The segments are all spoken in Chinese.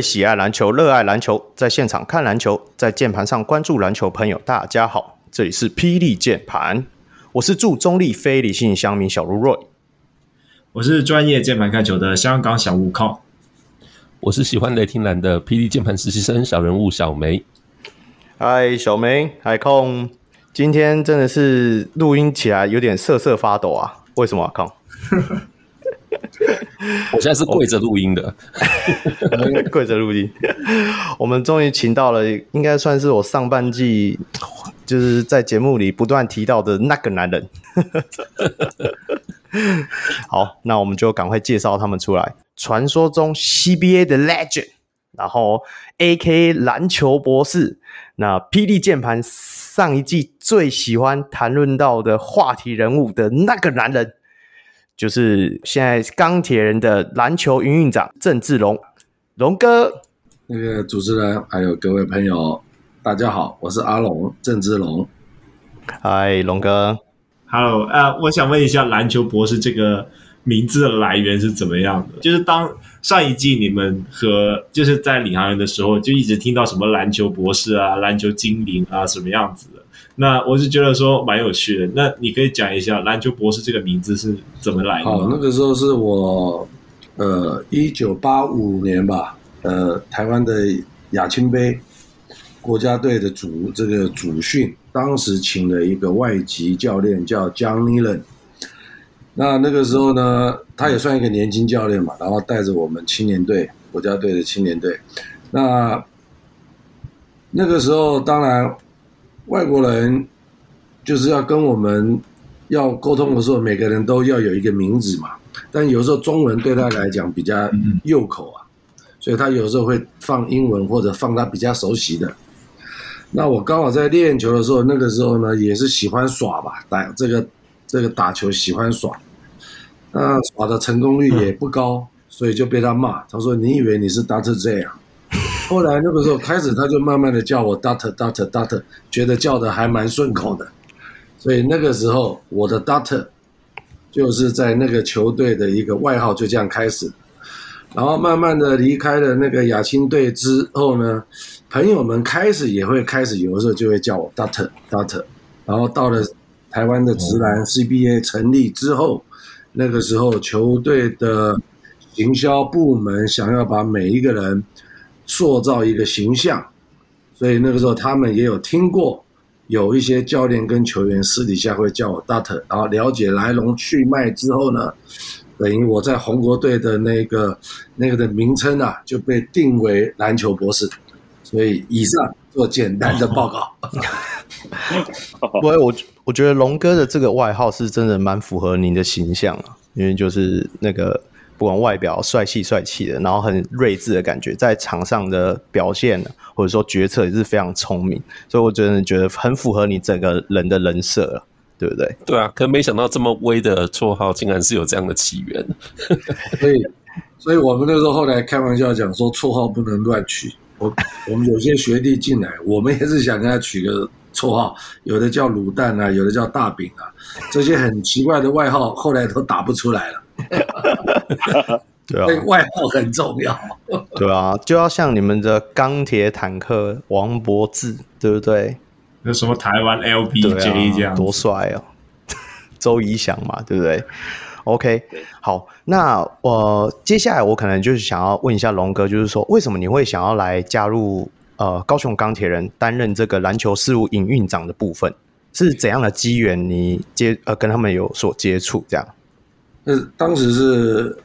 喜爱篮球、热爱篮球，在现场看篮球，在键盘上关注篮球朋友，大家好，这里是霹雳键盘，我是驻中立非理性乡民小卢瑞，我是专业键盘看球的香港小悟空，我是喜欢雷霆蓝的霹雳键盘实习生小人物小梅。嗨，小梅，海控，今天真的是录音起来有点瑟瑟发抖啊，为什么啊，控？我现在是跪着录音的，跪着录音。我们终于请到了，应该算是我上半季就是在节目里不断提到的那个男人。好，那我们就赶快介绍他们出来。传说中 CBA 的 Legend，然后 A K 篮球博士，那霹雳键盘上一季最喜欢谈论到的话题人物的那个男人。就是现在钢铁人的篮球营运长郑志龙，龙哥。那个主持人还有各位朋友，大家好，我是阿龙郑志龙。嗨，龙哥。Hello，啊，我想问一下，篮球博士这个名字的来源是怎么样的？就是当上一季你们和就是在领航员的时候，就一直听到什么篮球博士啊、篮球精灵啊什么样子的。那我是觉得说蛮有趣的，那你可以讲一下篮球博士这个名字是怎么来的？好，那个时候是我，呃，一九八五年吧，呃，台湾的亚青杯国家队的主这个主训，当时请了一个外籍教练叫 John Nealon。那那个时候呢，他也算一个年轻教练嘛，然后带着我们青年队国家队的青年队。那那个时候当然。外国人就是要跟我们要沟通的时候，每个人都要有一个名字嘛。但有时候中文对他来讲比较拗口啊，所以他有时候会放英文或者放他比较熟悉的。那我刚好在练球的时候，那个时候呢也是喜欢耍吧，打这个这个打球喜欢耍，那耍的成功率也不高，所以就被他骂。他说：“你以为你是 Dr. J 啊？”后来那个时候开始，他就慢慢的叫我 Doctor Doctor Doctor，觉得叫的还蛮顺口的，所以那个时候我的 Doctor 就是在那个球队的一个外号，就这样开始。然后慢慢的离开了那个亚青队之后呢，朋友们开始也会开始有的时候就会叫我 Doctor Doctor。然后到了台湾的直男 CBA 成立之后，那个时候球队的行销部门想要把每一个人。塑造一个形象，所以那个时候他们也有听过，有一些教练跟球员私底下会叫我 Doctor，然后了解来龙去脉之后呢，等于我在红国队的那个那个的名称啊就被定为篮球博士。所以以上做简单的报告。不过我我觉得龙哥的这个外号是真的蛮符合您的形象啊，因为就是那个。不管外表帅气帅气的，然后很睿智的感觉，在场上的表现或者说决策也是非常聪明，所以我真的觉得很符合你整个人的人设了，对不对？对啊，可没想到这么威的绰号竟然是有这样的起源，所以，所以我们那时候后来开玩笑讲说，绰号不能乱取。我我们有些学弟进来，我们也是想跟他取个绰号，有的叫卤蛋啊，有的叫大饼啊，这些很奇怪的外号，后来都打不出来了。对啊，外号很重要。对啊，就要像你们的钢铁坦克王柏智，对不对？那什么台湾 LBJ 这样、啊、多帅哦！周怡翔嘛，对不对？OK，好，那我、呃、接下来我可能就是想要问一下龙哥，就是说为什么你会想要来加入呃高雄钢铁人，担任这个篮球事务营运长的部分？是怎样的机缘你接呃跟他们有所接触这样？那当时是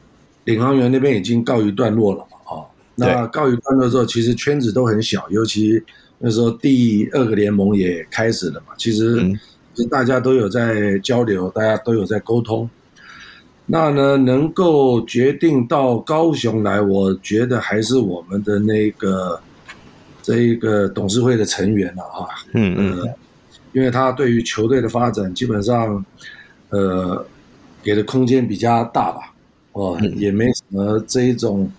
领航员那边已经告一段落了嘛？哦，那告一段落之后，其实圈子都很小，尤其那时候第二个联盟也开始了嘛。其实，大家都有在交流，大家都有在沟通。那呢，能够决定到高雄来，我觉得还是我们的那个这一个董事会的成员了啊。嗯嗯，因为他对于球队的发展，基本上，呃。给的空间比较大吧，哦，也没什么这一种，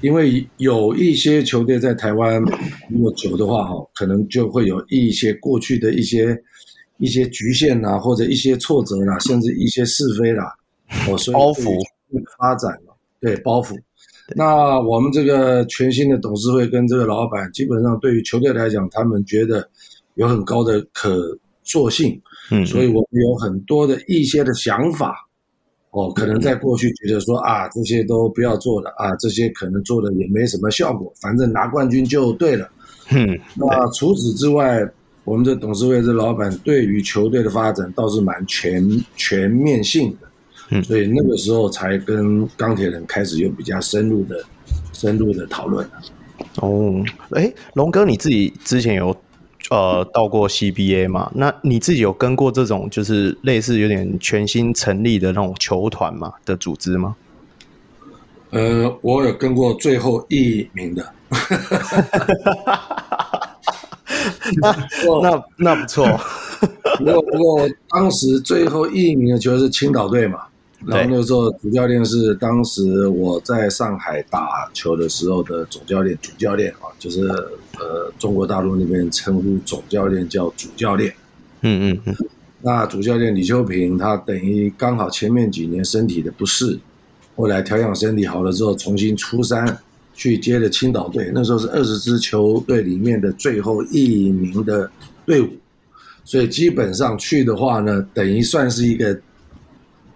因为有一些球队在台湾如果久的话，哈，可能就会有一些过去的一些一些局限呐，或者一些挫折啦，甚至一些是非啦，哦，所以包袱。发展了，对包袱，那我们这个全新的董事会跟这个老板，基本上对于球队来讲，他们觉得有很高的可塑性，嗯，所以我们有很多的一些的想法，哦，可能在过去觉得说啊，这些都不要做了啊，这些可能做的也没什么效果，反正拿冠军就对了，嗯，那除此之外，我们的董事会这老板对于球队的发展倒是蛮全全面性的。嗯，所以那个时候才跟钢铁人开始有比较深入的、深入的讨论。哦，哎，龙哥，你自己之前有呃到过 CBA 吗？那你自己有跟过这种就是类似有点全新成立的那种球团嘛的组织吗？呃，我有跟过最后一名的。那那那不错。不过不过，当时最后一名的球是青岛队嘛。然后那个时候主教练是当时我在上海打球的时候的总教练，主教练啊，就是呃中国大陆那边称呼总教练叫主教练。嗯嗯嗯。那主教练李秋平他等于刚好前面几年身体的不适，后来调养身体好了之后，重新出山去接了青岛队。那时候是二十支球队里面的最后一名的队伍，所以基本上去的话呢，等于算是一个。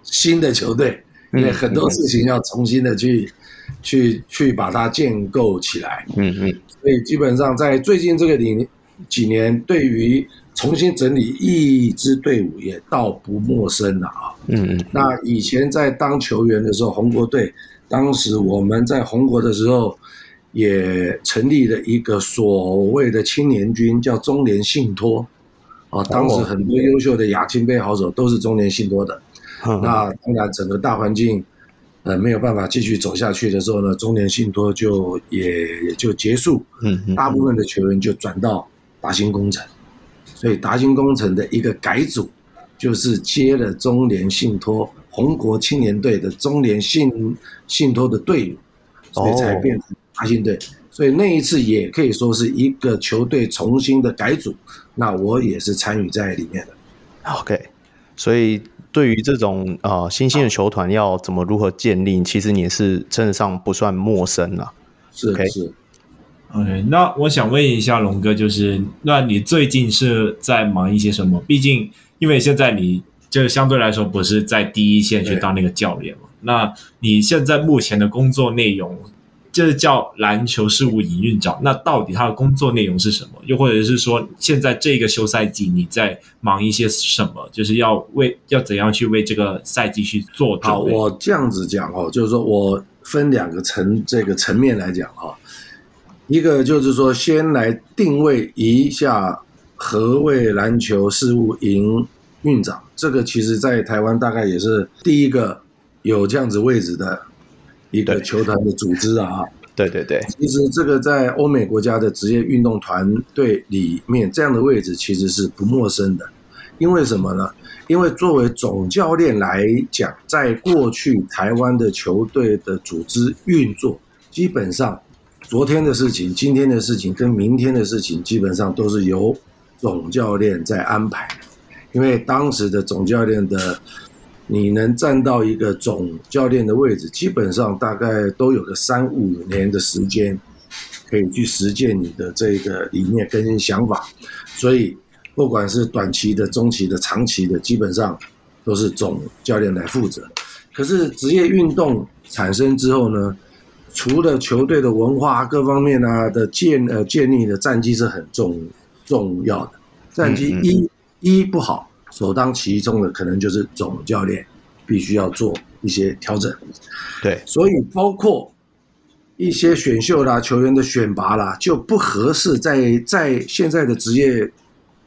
新的球队，因为很多事情要重新的去、嗯、去去把它建构起来。嗯嗯，所以基本上在最近这个里几年，对于重新整理一支队伍也倒不陌生了啊。嗯嗯，那以前在当球员的时候，红国队当时我们在红国的时候，也成立了一个所谓的青年军，叫中联信托啊。当时很多优秀的亚青杯好手都是中联信托的。那当然，整个大环境，呃，没有办法继续走下去的时候呢，中联信托就也也就结束。嗯，大部分的球员就转到达兴工程，所以达兴工程的一个改组，就是接了中联信托红国青年队的中联信信托的队伍，所以才变成达兴队。所以那一次也可以说是一个球队重新的改组，那我也是参与在里面的。OK，所以。对于这种呃新兴的球团要怎么如何建立，其实你是称得上不算陌生了。是?是，OK。那我想问一下龙哥，就是那你最近是在忙一些什么？毕竟因为现在你就相对来说不是在第一线去当那个教练嘛，那你现在目前的工作内容？就是叫篮球事务营运长，那到底他的工作内容是什么？又或者是说，现在这个休赛季你在忙一些什么？就是要为要怎样去为这个赛季去做？好，我这样子讲哦，就是说我分两个层这个层面来讲哈，一个就是说先来定位一下何谓篮球事务营运长，这个其实在台湾大概也是第一个有这样子位置的。一个球团的组织啊，对对对，其实这个在欧美国家的职业运动团队里面，这样的位置其实是不陌生的。因为什么呢？因为作为总教练来讲，在过去台湾的球队的组织运作，基本上昨天的事情、今天的事情跟明天的事情，基本上都是由总教练在安排。因为当时的总教练的。你能站到一个总教练的位置，基本上大概都有个三五年的时间，可以去实践你的这个理念跟想法。所以，不管是短期的、中期的、长期的，基本上都是总教练来负责。可是职业运动产生之后呢，除了球队的文化各方面啊的建呃建立的战绩是很重重要的，战绩一、一不好。首当其冲的可能就是总教练，必须要做一些调整。对，所以包括一些选秀啦、球员的选拔啦，就不合适在在现在的职业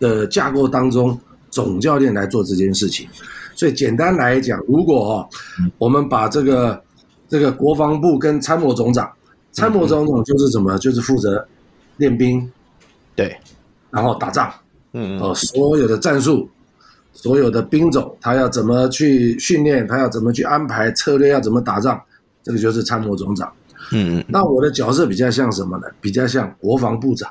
的架构当中，总教练来做这件事情。所以简单来讲，如果哦，我们把这个这个国防部跟参谋总长，参谋总长就是什么？就是负责练兵，对，然后打仗，嗯，哦，所有的战术。所有的兵种，他要怎么去训练，他要怎么去安排策略，要怎么打仗，这个就是参谋总长。嗯，那我的角色比较像什么呢？比较像国防部长，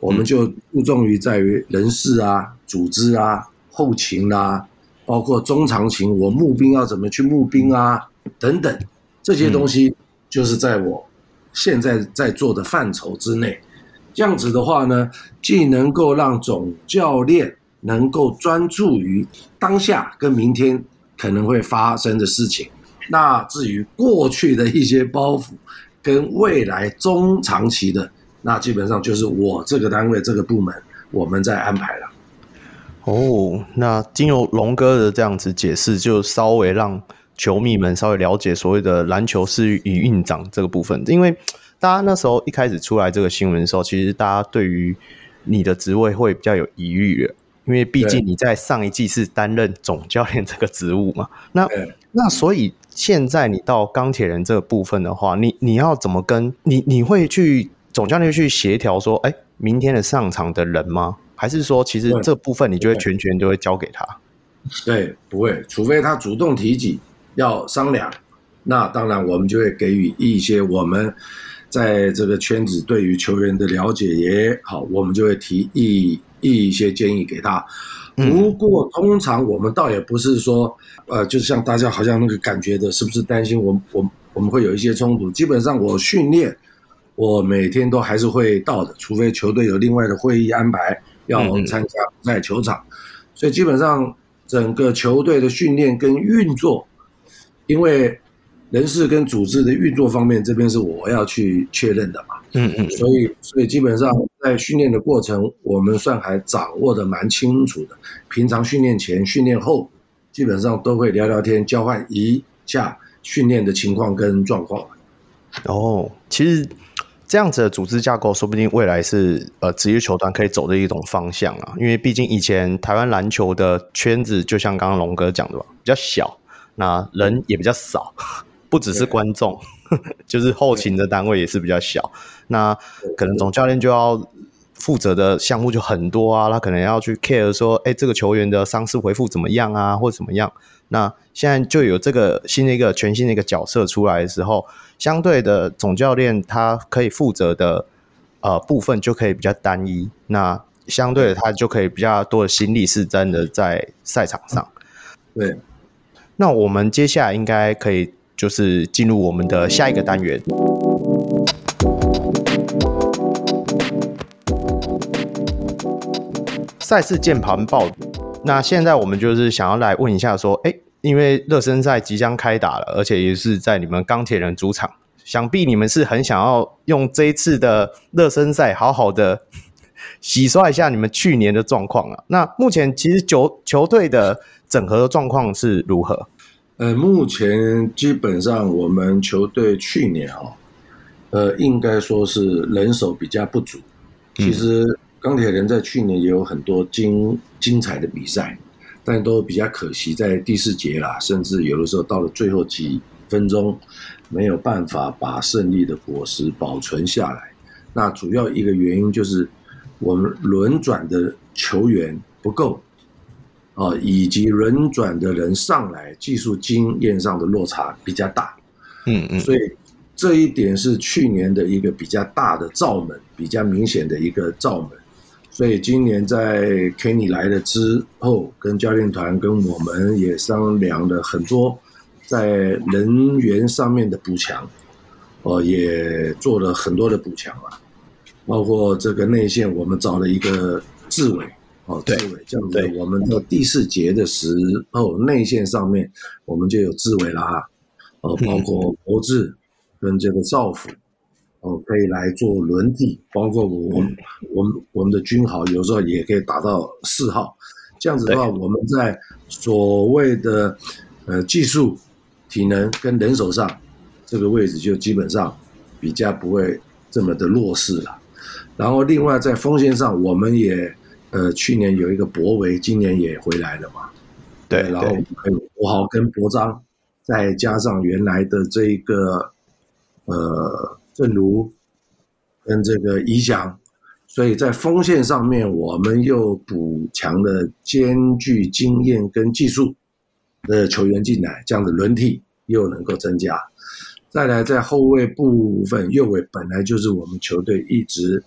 我们就注重于在于人事啊、组织啊、后勤啊，包括中长勤，我募兵要怎么去募兵啊，等等这些东西，就是在我现在在做的范畴之内。这样子的话呢，既能够让总教练能够专注于当下跟明天可能会发生的事情，那至于过去的一些包袱跟未来中长期的，那基本上就是我这个单位这个部门我们在安排了。哦，那经由龙哥的这样子解释，就稍微让球迷们稍微了解所谓的篮球是与运长这个部分，因为。大家那时候一开始出来这个新闻的时候，其实大家对于你的职位会比较有疑虑的，因为毕竟你在上一季是担任总教练这个职务嘛。那那所以现在你到钢铁人这个部分的话，你你要怎么跟你你会去总教练去协调说，哎，明天的上场的人吗？还是说其实这部分你就会全权就会交给他？对，不会，除非他主动提起要商量，那当然我们就会给予一些我们。在这个圈子对于球员的了解也好，我们就会提一一些建议给他。不过通常我们倒也不是说，呃，就像大家好像那个感觉的，是不是担心我我我们会有一些冲突？基本上我训练，我每天都还是会到的，除非球队有另外的会议安排要参加在球场。所以基本上整个球队的训练跟运作，因为。人事跟组织的运作方面，这边是我要去确认的嘛。嗯嗯。所以，所以基本上在训练的过程，我们算还掌握的蛮清楚的。平常训练前、训练后，基本上都会聊聊天，交换一下训练的情况跟状况。哦，其实这样子的组织架构，说不定未来是呃职业球团可以走的一种方向啊。因为毕竟以前台湾篮球的圈子，就像刚刚龙哥讲的吧，比较小，那人也比较少。不只是观众，就是后勤的单位也是比较小。那可能总教练就要负责的项目就很多啊，他可能要去 care 说，哎，这个球员的伤势恢复怎么样啊，或者怎么样。那现在就有这个新的一个全新的一个角色出来的时候，相对的总教练他可以负责的呃部分就可以比较单一。那相对的他就可以比较多的心力是真的在赛场上。对，那我们接下来应该可以。就是进入我们的下一个单元，赛事键盘报。那现在我们就是想要来问一下，说，哎，因为热身赛即将开打了，而且也是在你们钢铁人主场，想必你们是很想要用这一次的热身赛，好好的 洗刷一下你们去年的状况啊。那目前其实球球队的整合的状况是如何？呃，目前基本上我们球队去年啊，呃，应该说是人手比较不足。其实钢铁人在去年也有很多精精彩的比赛，但都比较可惜，在第四节啦，甚至有的时候到了最后几分钟，没有办法把胜利的果实保存下来。那主要一个原因就是我们轮转的球员不够。啊，以及轮转的人上来，技术经验上的落差比较大，嗯嗯，所以这一点是去年的一个比较大的罩门，比较明显的一个罩门。所以今年在 Kenny 来了之后，跟教练团跟我们也商量了很多，在人员上面的补强，哦，也做了很多的补强啊，包括这个内线，我们找了一个志伟。哦，志伟这样子，我们到第四节的时候，内线上面我们就有志伟了哈。哦，包括博智跟这个赵辅，哦，可以来做轮替，包括我们我们我们的军豪有时候也可以打到四号。这样子的话，我们在所谓的呃技术、体能跟人手上，这个位置就基本上比较不会这么的弱势了。然后另外在锋线上，我们也。呃，去年有一个博维，今年也回来了嘛？对，然后还有博豪跟博章，再加上原来的这一个呃正如跟这个怡翔，所以在锋线上面，我们又补强了兼具经验跟技术的球员进来，这样的轮替又能够增加。再来在后卫部分，右卫本来就是我们球队一直。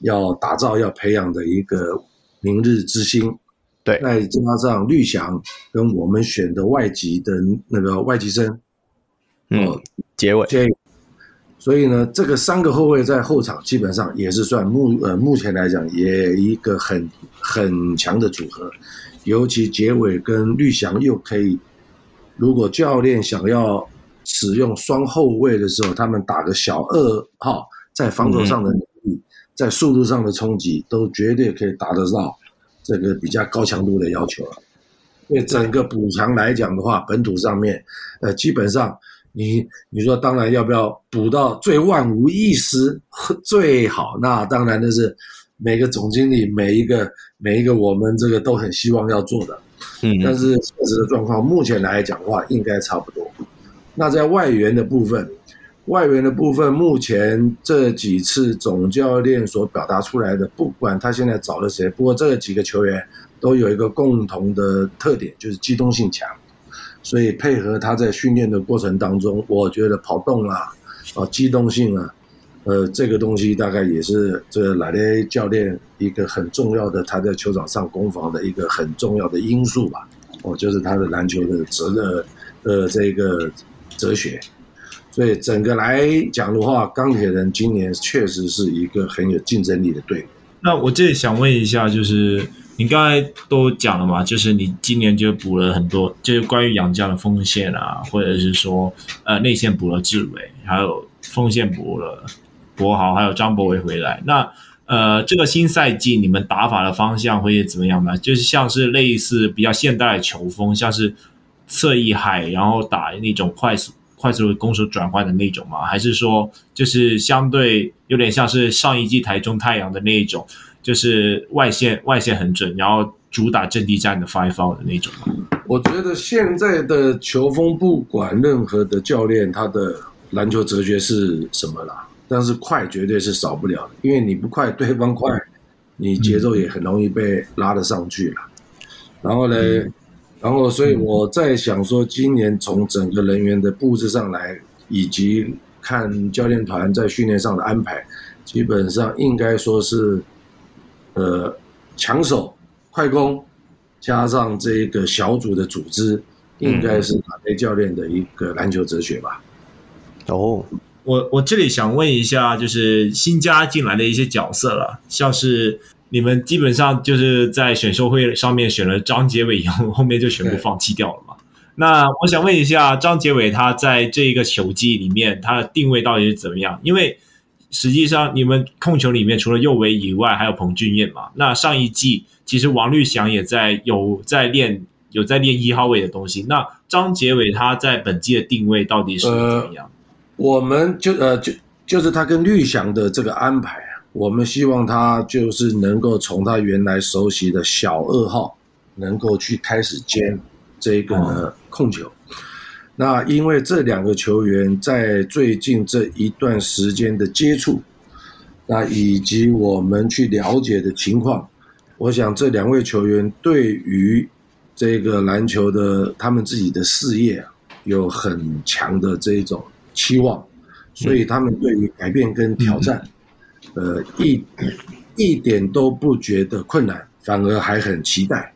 要打造、要培养的一个明日之星，对，再加上绿翔跟我们选的外籍的那个外籍生，嗯，结尾，所以呢，这个三个后卫在后场基本上也是算目呃目前来讲也一个很很强的组合，尤其结尾跟绿翔又可以，如果教练想要使用双后卫的时候，他们打个小二号，在防守上的在速度上的冲击，都绝对可以达得到这个比较高强度的要求了。因为整个补强来讲的话，本土上面，呃，基本上。你你说当然要不要补到最万无一失最好？那当然那是每个总经理每一个每一个我们这个都很希望要做的。嗯，但是现实的状况目前来讲的话，应该差不多。那在外援的部分，外援的部分，目前这几次总教练所表达出来的，不管他现在找了谁，不过这几个球员都有一个共同的特点，就是机动性强。所以配合他在训练的过程当中，我觉得跑动啊，啊机动性啊，呃，这个东西大概也是这个莱雷教练一个很重要的他在球场上攻防的一个很重要的因素吧。哦，就是他的篮球的哲的呃这个哲学。所以整个来讲的话，钢铁人今年确实是一个很有竞争力的队伍。那我这里想问一下，就是。你刚才都讲了嘛，就是你今年就补了很多，就是关于杨将的锋线啊，或者是说呃内线补了志伟，还有锋线补了博豪，还有张博伟回来。那呃这个新赛季你们打法的方向会怎么样呢？就是像是类似比较现代的球风，像是侧翼海，然后打那种快速快速攻守转换的那种吗？还是说就是相对有点像是上一季台中太阳的那一种？就是外线外线很准，然后主打阵地战的 five out 的那种。我觉得现在的球风，不管任何的教练，他的篮球哲学是什么啦，但是快绝对是少不了的，因为你不快，对方快，你节奏也很容易被拉得上去了。然后呢，然后所以我在想说，今年从整个人员的布置上来，以及看教练团在训练上的安排，基本上应该说是。呃，抢手、快攻，加上这个小组的组织，应该是马雷教练的一个篮球哲学吧。哦，我我这里想问一下，就是新加进来的一些角色了，像是你们基本上就是在选秀会上面选了张杰伟以后，后面就全部放弃掉了嘛？那我想问一下，张杰伟他在这一个球季里面，他的定位到底是怎么样？因为实际上，你们控球里面除了右维以外，还有彭俊彦嘛？那上一季其实王绿翔也在有在练有在练一号位的东西。那张杰伟他在本季的定位到底是怎么样？我们就呃就就是他跟绿翔的这个安排，我们希望他就是能够从他原来熟悉的小二号，能够去开始兼这个呢控球。那因为这两个球员在最近这一段时间的接触，那以及我们去了解的情况，我想这两位球员对于这个篮球的他们自己的事业啊，有很强的这种期望，所以他们对于改变跟挑战，呃，一一点都不觉得困难，反而还很期待。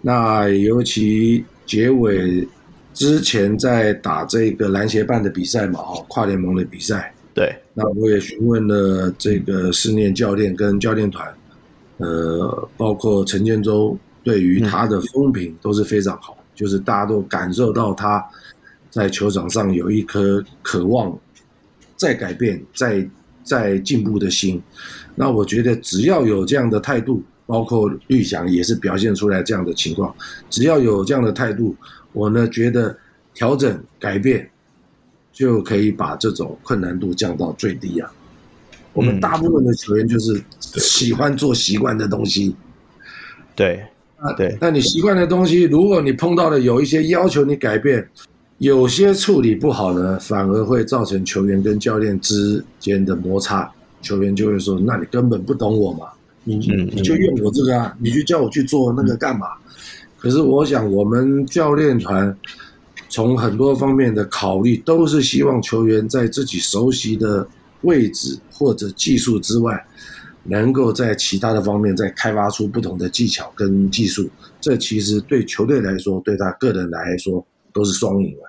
那尤其结尾。之前在打这个篮协办的比赛嘛，哦，跨联盟的比赛。对，那我也询问了这个思念教练跟教练团，呃，包括陈建州，对于他的风评都是非常好，嗯、就是大家都感受到他在球场上有一颗渴望再改变、再再进步的心。那我觉得只要有这样的态度，包括绿翔也是表现出来这样的情况，只要有这样的态度。我呢觉得调整改变就可以把这种困难度降到最低啊。我们大部分的球员就是喜欢做习惯的东西，对，啊对。那你习惯的东西，如果你碰到了有一些要求你改变，有些处理不好呢，反而会造成球员跟教练之间的摩擦。球员就会说：“那你根本不懂我嘛，你你就用我这个啊，你就叫我去做那个干嘛？”可是我想，我们教练团从很多方面的考虑，都是希望球员在自己熟悉的位置或者技术之外，能够在其他的方面再开发出不同的技巧跟技术。这其实对球队来说，对他个人来说都是双赢啊。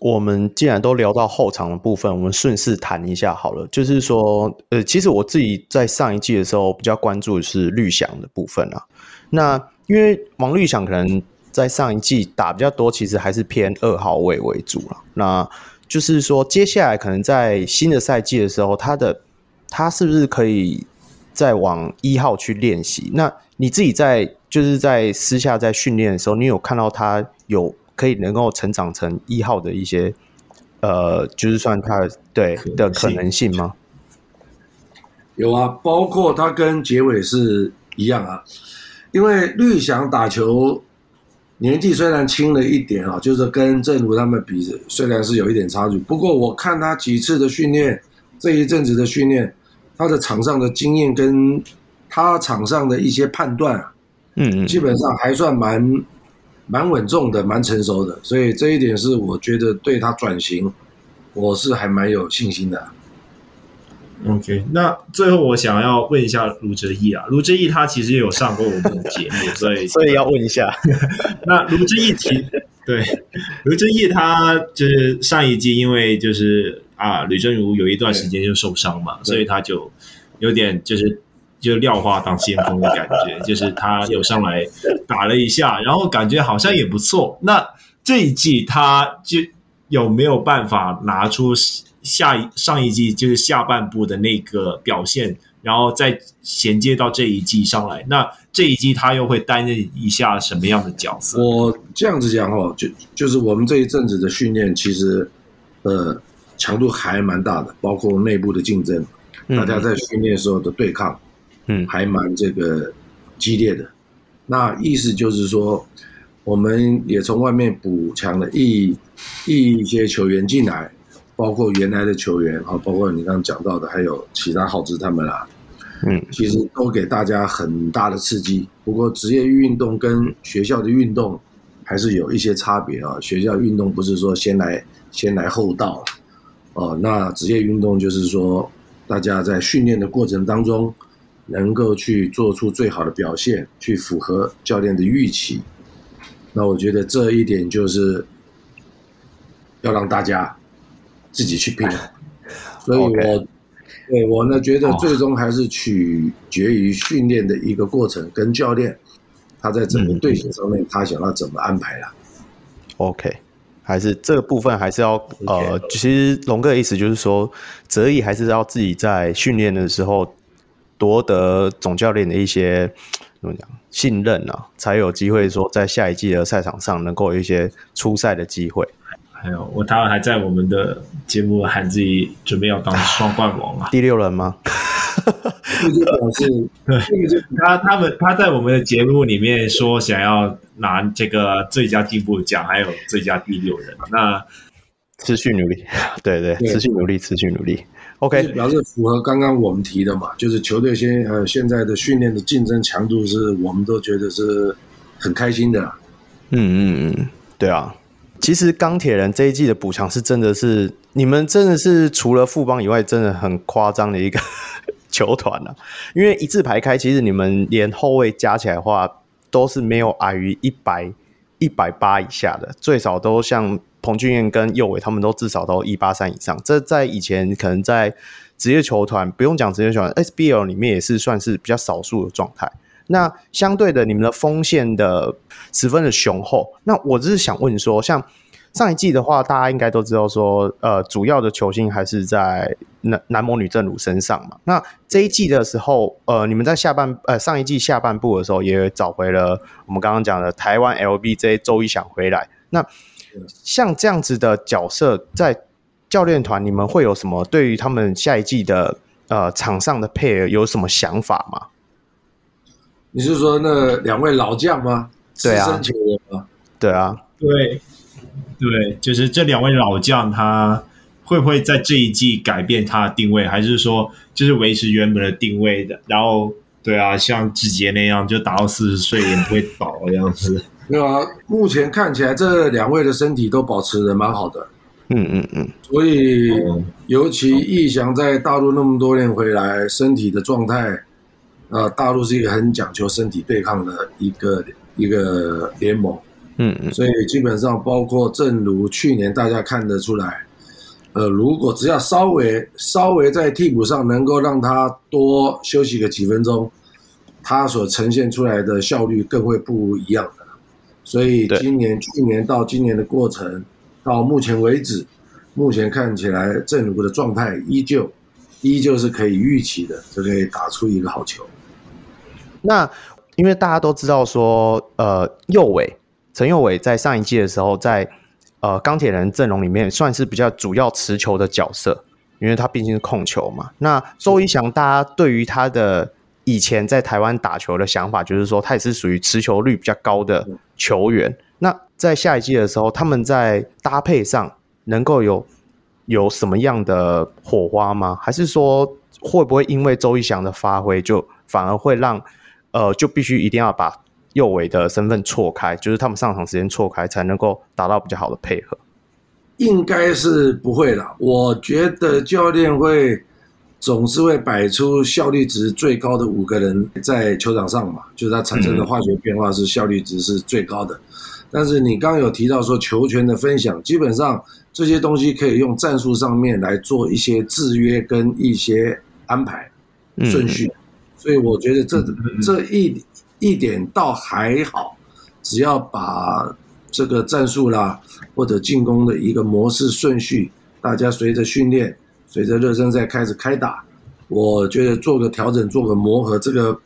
我们既然都聊到后场的部分，我们顺势谈一下好了。就是说，呃，其实我自己在上一季的时候比较关注的是绿翔的部分啊。那因为王绿翔可能在上一季打比较多，其实还是偏二号位为主了。那就是说，接下来可能在新的赛季的时候，他的他是不是可以再往一号去练习？那你自己在就是在私下在训练的时候，你有看到他有？可以能够成长成一号的一些，呃，就是算他对的可能性吗？有啊，包括他跟结尾是一样啊，因为绿翔打球年纪虽然轻了一点啊，就是跟正如他们比，虽然是有一点差距，不过我看他几次的训练，这一阵子的训练，他的场上的经验跟他场上的一些判断啊，嗯嗯，基本上还算蛮。蛮稳重的，蛮成熟的，所以这一点是我觉得对他转型，我是还蛮有信心的。OK，那最后我想要问一下卢哲义啊，卢哲义他其实也有上过我们的节目，所以 所以要问一下，那卢哲义提对卢哲义他就是上一季因为就是啊吕正如有一段时间就受伤嘛，所以他就有点就是。就廖化当先锋的感觉，就是他有上来打了一下，然后感觉好像也不错。那这一季他就有没有办法拿出下一上一季就是下半部的那个表现，然后再衔接到这一季上来？那这一季他又会担任一下什么样的角色？我这样子讲哦，就就是我们这一阵子的训练，其实呃强度还蛮大的，包括内部的竞争，大家在训练时候的对抗。嗯，还蛮这个激烈的，那意思就是说，我们也从外面补强了一一些球员进来，包括原来的球员啊，包括你刚刚讲到的，还有其他浩志他们啦，嗯，其实都给大家很大的刺激。不过职业运动跟学校的运动还是有一些差别啊，学校运动不是说先来先来后到，哦，那职业运动就是说大家在训练的过程当中。能够去做出最好的表现，去符合教练的预期，那我觉得这一点就是要让大家自己去拼。所以我对我呢觉得最终还是取决于训练的一个过程，跟教练他在整个队形上面他想要怎么安排了。OK，还是这个部分还是要.呃，其实龙哥的意思就是说，哲毅还是要自己在训练的时候。夺得总教练的一些怎么讲信任啊，才有机会说在下一季的赛场上能够有一些出赛的机会。还有我他还在我们的节目喊自己准备要当双冠王啊，第六人吗？这就表示对，他他们他在我们的节目里面说想要拿这个最佳进步奖，还有最佳第六人。那持续努力，对对，对持续努力，持续努力。OK，表示符合刚刚我们提的嘛，就是球队现呃现在的训练的竞争强度是我们都觉得是很开心的。嗯嗯嗯，对啊，其实钢铁人这一季的补强是真的是你们真的是除了富邦以外，真的很夸张的一个 球团了啊。因为一字排开，其实你们连后卫加起来的话，都是没有矮于一百一百八以下的，最少都像。彭俊彦跟右伟他们都至少都一八三以上，这在以前可能在职业球团不用讲职业球团 SBL 里面也是算是比较少数的状态。那相对的，你们的锋线的十分的雄厚。那我只是想问说，像上一季的话，大家应该都知道说，呃，主要的球星还是在男男模女正乳身上嘛。那这一季的时候，呃，你们在下半呃上一季下半部的时候，也找回了我们刚刚讲的台湾 LBJ 周一想回来。那像这样子的角色，在教练团，你们会有什么对于他们下一季的呃场上的配合有什么想法吗？你是说那两位老将吗？对啊，对啊，对对，就是这两位老将，他会不会在这一季改变他的定位，还是说就是维持原本的定位的？然后对啊，像志杰那样，就打到四十岁也不会倒的样子。没有啊，目前看起来这两位的身体都保持的蛮好的。嗯嗯嗯，所以尤其易翔在大陆那么多年回来，身体的状态，呃，大陆是一个很讲求身体对抗的一个一个联盟。嗯嗯，所以基本上包括正如去年大家看得出来，呃，如果只要稍微稍微在替补上能够让他多休息个几分钟，他所呈现出来的效率更会不一样的。所以今年去年到今年的过程，到目前为止，目前看起来正如的状态依旧依旧是可以预期的，就可以打出一个好球。那因为大家都知道说，呃，右伟。陈佑伟在上一季的时候在，在呃钢铁人阵容里面算是比较主要持球的角色，因为他毕竟是控球嘛。那周一翔，大家对于他的以前在台湾打球的想法，就是说他也是属于持球率比较高的球员。那在下一季的时候，他们在搭配上能够有有什么样的火花吗？还是说会不会因为周一翔的发挥，就反而会让呃就必须一定要把右尾的身份错开，就是他们上场时间错开，才能够达到比较好的配合。应该是不会啦，我觉得教练会总是会摆出效率值最高的五个人在球场上嘛，就是它产生的化学变化是效率值是最高的。嗯、但是你刚刚有提到说球权的分享，基本上这些东西可以用战术上面来做一些制约跟一些安排顺序，嗯、所以我觉得这、嗯、这一。一点倒还好，只要把这个战术啦，或者进攻的一个模式顺序，大家随着训练，随着热身赛开始开打，我觉得做个调整，做个磨合，这个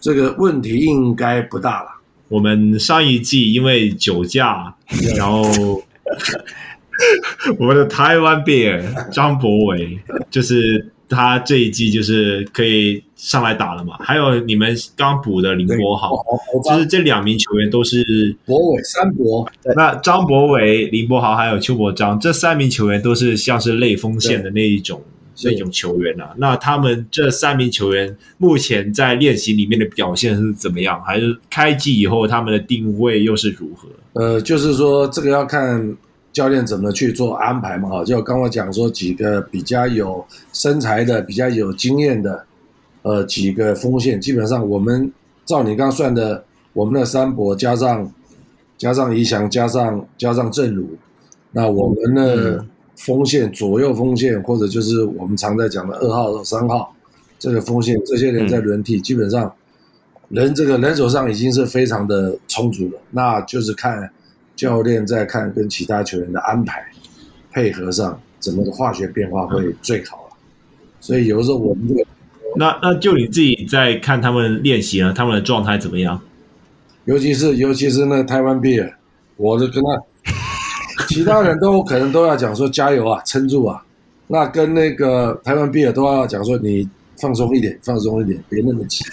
这个问题应该不大了。我们上一季因为酒驾，然后我们的台湾 Bear 张博伟就是。他这一季就是可以上来打了嘛？还有你们刚补的林柏豪，就是这两名球员都是博伟、三博。那张博伟、林柏豪还有邱博章这三名球员都是像是类锋线的那一种那种球员啊。那他们这三名球员目前在练习里面的表现是怎么样？还是开季以后他们的定位又是如何？呃，就是说这个要看。教练怎么去做安排嘛？哈，就刚我讲说几个比较有身材的、比较有经验的，呃，几个锋线，基本上我们照你刚刚算的，我们的三博加上加上怡翔加上加上正如，那我们的锋线左右锋线或者就是我们常在讲的二号、三号这个锋线，这些人在轮替，基本上人这个人手上已经是非常的充足了，那就是看。教练在看跟其他球员的安排配合上，怎么的化学变化会最好了。所以有的时候我们这个，那那就你自己在看他们练习啊，他们的状态怎么样？尤其是尤其是那个台湾 Bear，我就跟他，其他人都可能都要讲说加油啊，撑住啊。那跟那个台湾 Bear 都要讲说你放松一点，放松一点，别那么急。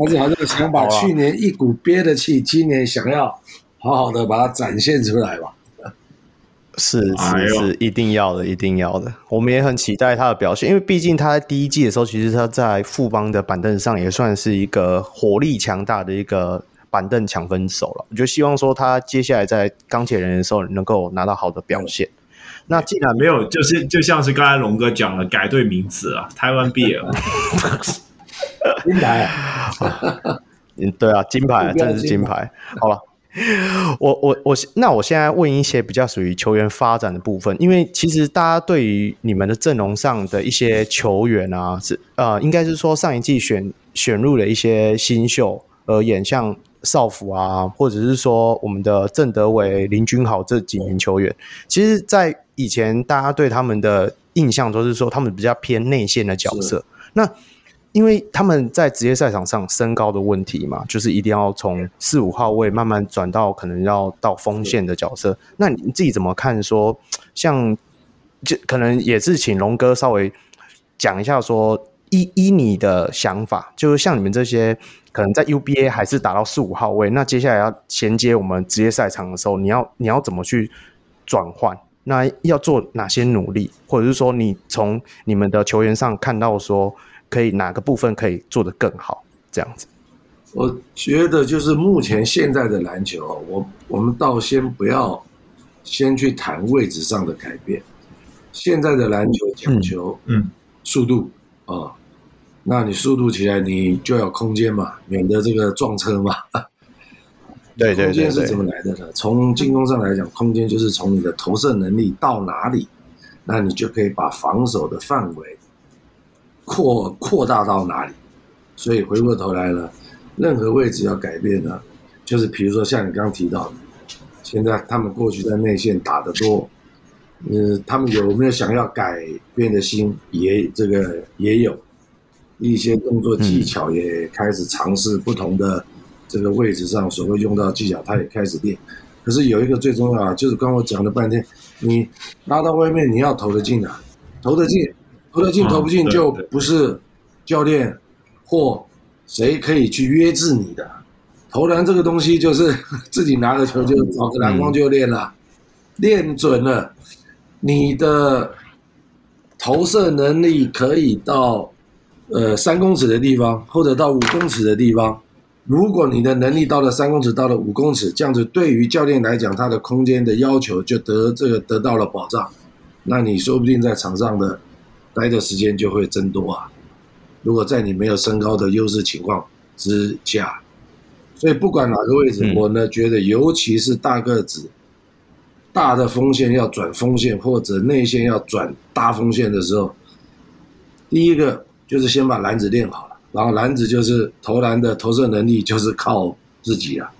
我只好这个想把去年一股憋的气，今年想要好好的把它展现出来吧。是是是，一定要的，一定要的。我们也很期待他的表现，因为毕竟他在第一季的时候，其实他在富邦的板凳上也算是一个火力强大的一个板凳抢分手了。我就希望说他接下来在钢铁人的时候能够拿到好的表现。那既然没有，就是就像是刚才龙哥讲了，改对名字啊，台湾 Bear。金牌，嗯，对啊，金牌，真的是金牌。好了，我我我，那我现在问一些比较属于球员发展的部分，因为其实大家对于你们的阵容上的一些球员啊，是呃，应该是说上一季选选入了一些新秀而言，像少辅啊，或者是说我们的郑德伟、林君豪这几名球员，其实，在以前大家对他们的印象都是说他们比较偏内线的角色，那。因为他们在职业赛场上身高的问题嘛，就是一定要从四五号位慢慢转到可能要到锋线的角色。那你自己怎么看说？像就可能也是请龙哥稍微讲一下，说依依你的想法，就是像你们这些可能在 UBA 还是打到四五号位，那接下来要衔接我们职业赛场的时候，你要你要怎么去转换？那要做哪些努力？或者是说你从你们的球员上看到说？可以哪个部分可以做得更好？这样子，我觉得就是目前现在的篮球，我我们倒先不要先去谈位置上的改变。现在的篮球讲求嗯速度啊、嗯，那你速度起来，你就要空间嘛，免得这个撞车嘛。对对对对，空间是怎么来的呢？从进攻上来讲，空间就是从你的投射能力到哪里，那你就可以把防守的范围扩扩大到哪里。所以回过头来了，任何位置要改变呢，就是比如说像你刚刚提到的，现在他们过去在内线打得多，嗯，他们有没有想要改变的心？也这个也有。一些动作技巧也开始尝试不同的这个位置上所谓用到技巧，他也开始练。可是有一个最重要啊，就是刚我讲了半天，你拉到外面你要投得进啊，投得进，投得进投不进就不是教练或谁可以去约制你的。投篮这个东西就是 自己拿个球就找个篮筐就练了，练准了，你的投射能力可以到。呃，三公尺的地方，或者到五公尺的地方，如果你的能力到了三公尺，到了五公尺，这样子对于教练来讲，他的空间的要求就得这个得到了保障，那你说不定在场上的待的时间就会增多啊。如果在你没有身高的优势情况之下，所以不管哪个位置，我呢觉得，尤其是大个子，大的锋线要转锋线，或者内线要转大锋线的时候，第一个。就是先把篮子练好了，然后篮子就是投篮的投射能力，就是靠自己啊。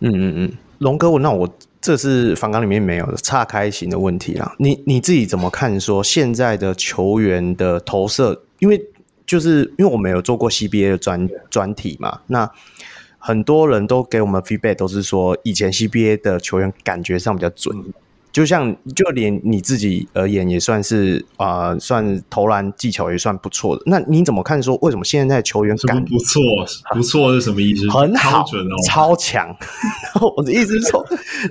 嗯嗯嗯，龙哥，我那我这是房纲里面没有的岔开型的问题啦。你你自己怎么看？说现在的球员的投射，因为就是因为我们有做过 CBA 的专专题嘛，那很多人都给我们 feedback 都是说，以前 CBA 的球员感觉上比较准。嗯就像就连你自己而言，也算是啊、呃，算投篮技巧也算不错的。那你怎么看？说为什么现在球员敢不错？不错是什么意思？很好，超准哦，超强。然 后我的意思是说，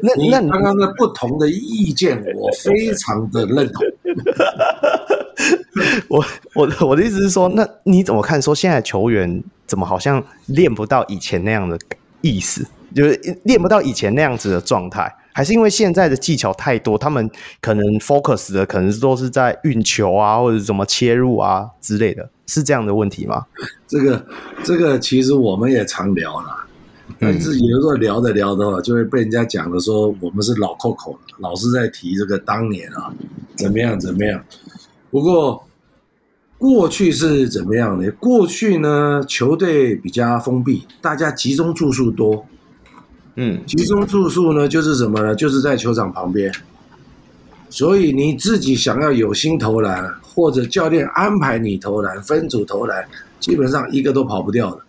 那那你刚刚的不同的意见，我非常的认同。我我我的意思是说，那你怎么看？说现在球员怎么好像练不到以前那样的意思，就是练不到以前那样子的状态？还是因为现在的技巧太多，他们可能 focus 的可能都是在运球啊，或者怎么切入啊之类的，是这样的问题吗？这个这个其实我们也常聊啦，但是有时候聊着聊着，就会被人家讲的说我们是老扣扣，老是在提这个当年啊怎么样怎么样。不过过去是怎么样的？过去呢，球队比较封闭，大家集中住宿多。嗯，集中住宿呢，就是什么呢？就是在球场旁边，所以你自己想要有心投篮，或者教练安排你投篮、分组投篮，基本上一个都跑不掉的。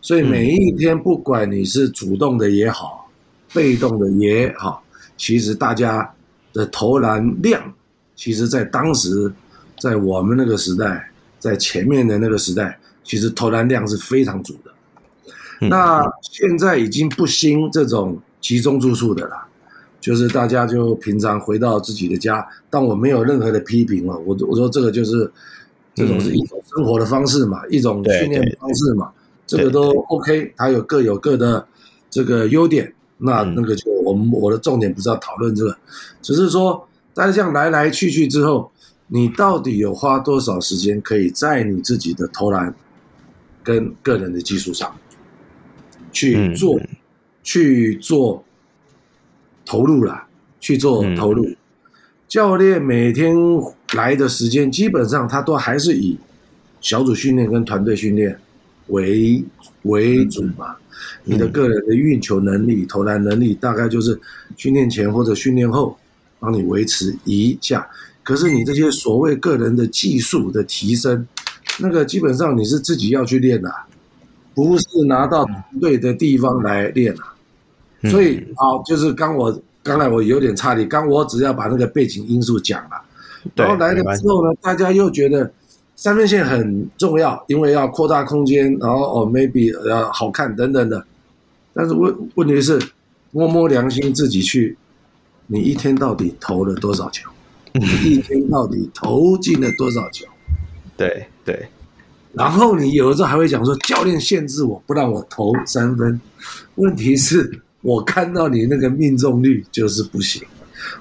所以每一天，不管你是主动的也好，被动的也好，其实大家的投篮量，其实在当时，在我们那个时代，在前面的那个时代，其实投篮量是非常足的。那现在已经不兴这种集中住宿的了，就是大家就平常回到自己的家，但我没有任何的批评了，我我说这个就是这种是一种生活的方式嘛，一种训练方式嘛，这个都 OK，它有各有各的这个优点。那那个就我们我的重点不是要讨论这个，只是说大家这样来来去去之后，你到底有花多少时间可以在你自己的投篮跟个人的技术上？去做，嗯、去做投入了，去做投入。嗯、教练每天来的时间，基本上他都还是以小组训练跟团队训练为为主嘛。嗯、你的个人的运球能力、投篮能力，大概就是训练前或者训练后帮你维持一下。可是你这些所谓个人的技术的提升，那个基本上你是自己要去练的。不是拿到对的地方来练啊，嗯、所以好，就是刚我刚才我有点差点，刚我只要把那个背景因素讲了，然后来了之后呢，大家又觉得三分线很重要，因为要扩大空间，然后哦 maybe 呃好看等等的，但是问问题是摸摸良心自己去，你一天到底投了多少球？你一天到底投进了多少球？对对。然后你有的时候还会讲说，教练限制我不让我投三分，问题是我看到你那个命中率就是不行。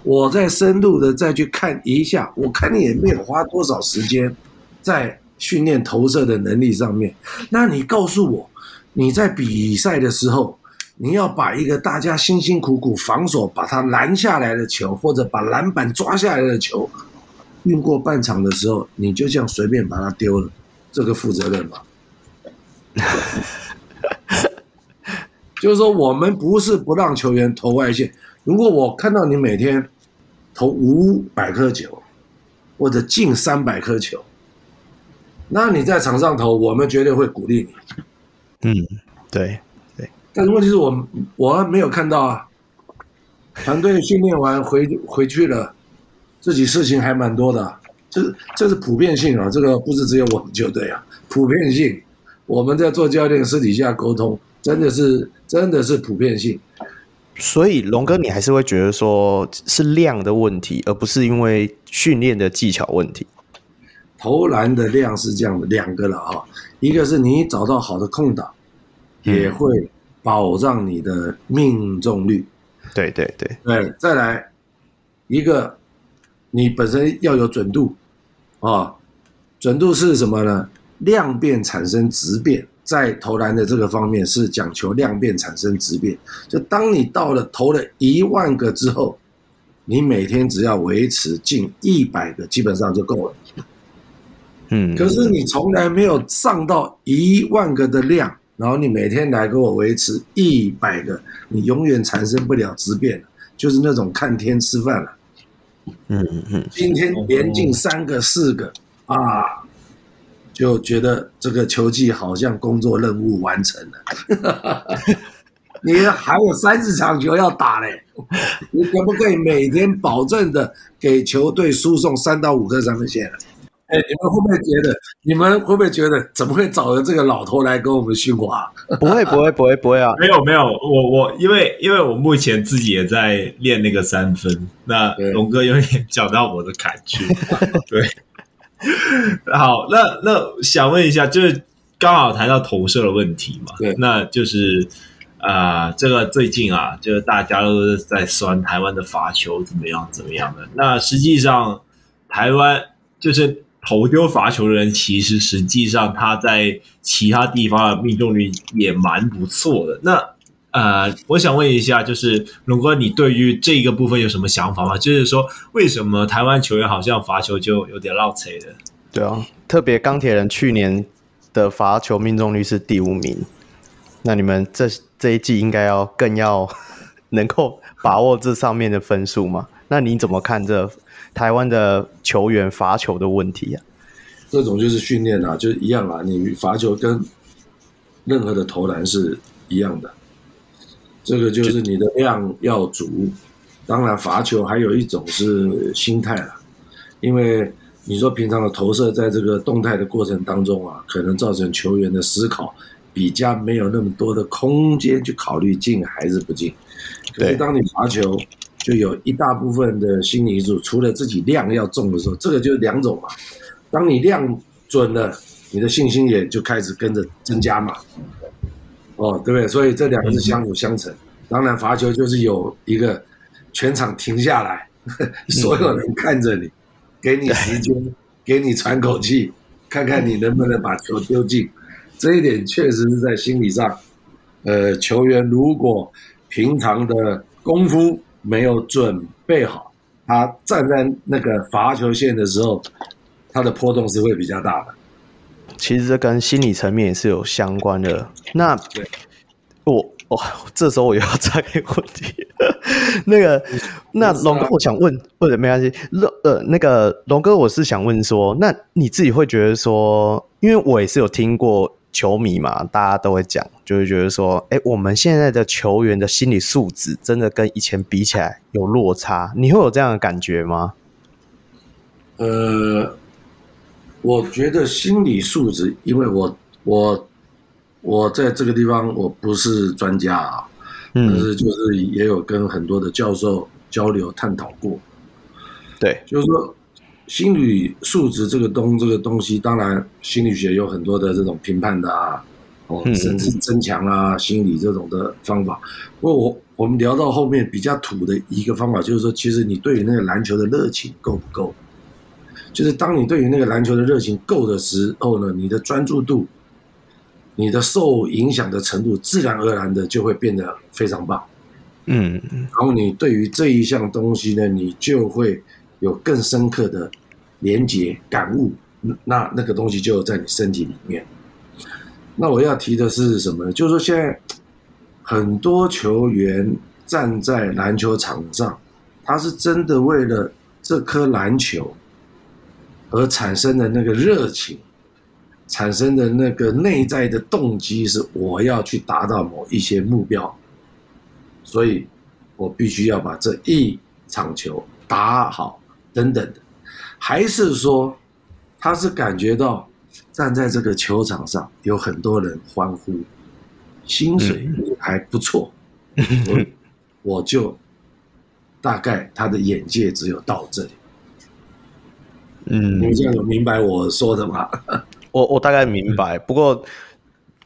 我再深入的再去看一下，我看你也没有花多少时间在训练投射的能力上面。那你告诉我，你在比赛的时候，你要把一个大家辛辛苦苦防守把它拦下来的球，或者把篮板抓下来的球，运过半场的时候，你就这样随便把它丢了，这个负责任吗？就是说，我们不是不让球员投外线。如果我看到你每天投五百颗球，或者进三百颗球，那你在场上投，我们绝对会鼓励你。嗯，对对。但是问题是我我没有看到啊。团队训练完回回去了，自己事情还蛮多的。这这是普遍性啊，这个不是只有我们就对啊，普遍性。我们在做教练私底下沟通，真的是真的是普遍性。所以龙哥，你还是会觉得说是量的问题，而不是因为训练的技巧问题。投篮的量是这样的，两个了啊，一个是你找到好的空档，也会保障你的命中率。对对对对，再来一个，你本身要有准度啊，准度是什么呢？量变产生质变。在投篮的这个方面是讲求量变产生质变，就当你到了投了一万个之后，你每天只要维持近一百个，基本上就够了。嗯，可是你从来没有上到一万个的量，然后你每天来给我维持一百个，你永远产生不了质变，就是那种看天吃饭了。嗯嗯嗯嗯，今天连进三个、四个啊。就觉得这个球技好像工作任务完成了，你还有三十场球要打嘞，你可不可以每天保证的给球队输送三到五个三分线？哎，你们会不会觉得？你们会不会觉得？怎么会找了这个老头来跟我们训话？不会，不会，不会，不会啊！没有，没有，我我因为因为我目前自己也在练那个三分，那龙哥有点 讲到我的感觉，对。好，那那想问一下，就是刚好谈到投射的问题嘛？对，那就是啊、呃，这个最近啊，就是大家都是在酸台湾的罚球怎么样怎么样的。那实际上，台湾就是投丢罚球的人，其实实际上他在其他地方的命中率也蛮不错的。那呃，我想问一下，就是龙哥，你对于这个部分有什么想法吗？就是说，为什么台湾球员好像罚球就有点落槌的？对啊，特别钢铁人去年的罚球命中率是第五名，那你们这这一季应该要更要 能够把握这上面的分数吗？那你怎么看这台湾的球员罚球的问题啊？这种就是训练啊，就是一样啊，你罚球跟任何的投篮是一样的。这个就是你的量要足，当然罚球还有一种是心态了，因为你说平常的投射在这个动态的过程当中啊，可能造成球员的思考比较没有那么多的空间去考虑进还是不进。可是当你罚球，就有一大部分的心理因素，除了自己量要重的时候，这个就是两种嘛。当你量准了，你的信心也就开始跟着增加嘛。哦，对不对？所以这两个是相辅相成。当然，罚球就是有一个全场停下来，所有人看着你，给你时间，给你喘口气，看看你能不能把球丢进。这一点确实是在心理上，呃，球员如果平常的功夫没有准备好，他站在那个罚球线的时候，他的波动是会比较大的。其实这跟心理层面也是有相关的。那我我、哦、这时候我又要插一个问题，那个那龙哥，我想问，或者没关系。龙呃，那个龙哥，我是想问说，那你自己会觉得说，因为我也是有听过球迷嘛，大家都会讲，就会觉得说，哎，我们现在的球员的心理素质真的跟以前比起来有落差，你会有这样的感觉吗？呃。我觉得心理素质，因为我我我在这个地方我不是专家啊，但是就是也有跟很多的教授交流探讨过，对，就是说心理素质这个东这个东西，当然心理学有很多的这种评判的啊，哦，甚至增强啊心理这种的方法。不过我我们聊到后面比较土的一个方法，就是说，其实你对于那个篮球的热情够不够？就是当你对于那个篮球的热情够的时候呢，你的专注度，你的受影响的程度自然而然的就会变得非常棒。嗯，然后你对于这一项东西呢，你就会有更深刻的连接感悟，那那个东西就在你身体里面。那我要提的是什么呢？就是说现在很多球员站在篮球场上，他是真的为了这颗篮球而产生的那个热情，产生的那个内在的动机是我要去达到某一些目标。所以，我必须要把这一场球打好，等等的，还是说，他是感觉到站在这个球场上有很多人欢呼，薪水也还不错，我我就大概他的眼界只有到这里。嗯，你们这样有明白我说的吗？我我大概明白，不过。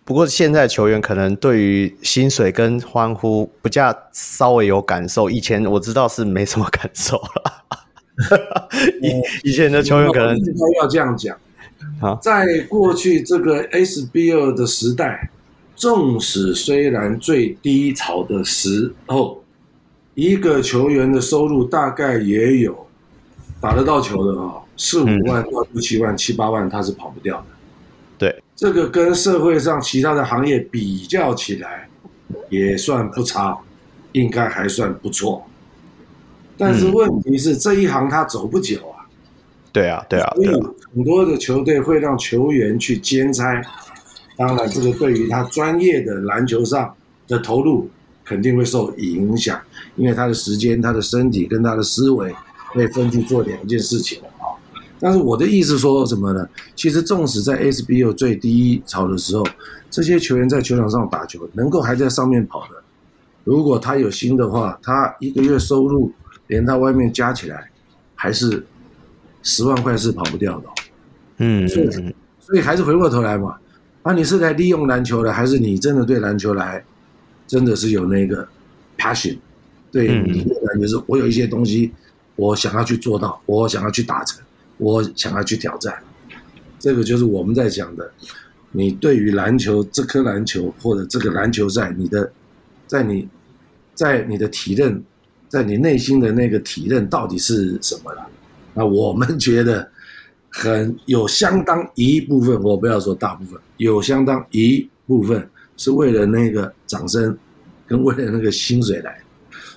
不过现在球员可能对于薪水跟欢呼不加稍微有感受，以前我知道是没什么感受了。以以前的球员可能应该要这样讲。好，在过去这个 SBL 的时代，纵使虽然最低潮的时候，一个球员的收入大概也有打得到球的啊，四五万到六七万、七八万，他是跑不掉的。对，这个跟社会上其他的行业比较起来，也算不差，应该还算不错。但是问题是，这一行他走不久啊。对啊，对啊，所以很多的球队会让球员去兼差。当然，这个对于他专业的篮球上的投入肯定会受影响，因为他的时间、他的身体跟他的思维会分去做两件事情。但是我的意思说什么呢？其实纵使在 SBO 最低潮的时候，这些球员在球场上打球，能够还在上面跑的，如果他有心的话，他一个月收入连到外面加起来，还是十万块是跑不掉的。嗯，所以所以还是回过头来嘛，啊，你是来利用篮球的，还是你真的对篮球来，真的是有那个 passion？对，你的感觉是我有一些东西，我想要去做到，我想要去达成。我想要去挑战，这个就是我们在讲的。你对于篮球这颗篮球或者这个篮球赛，你的在你在你的体认，在你内心的那个体认到底是什么了？那我们觉得很有相当一部分，我不要说大部分，有相当一部分是为了那个掌声跟为了那个薪水来。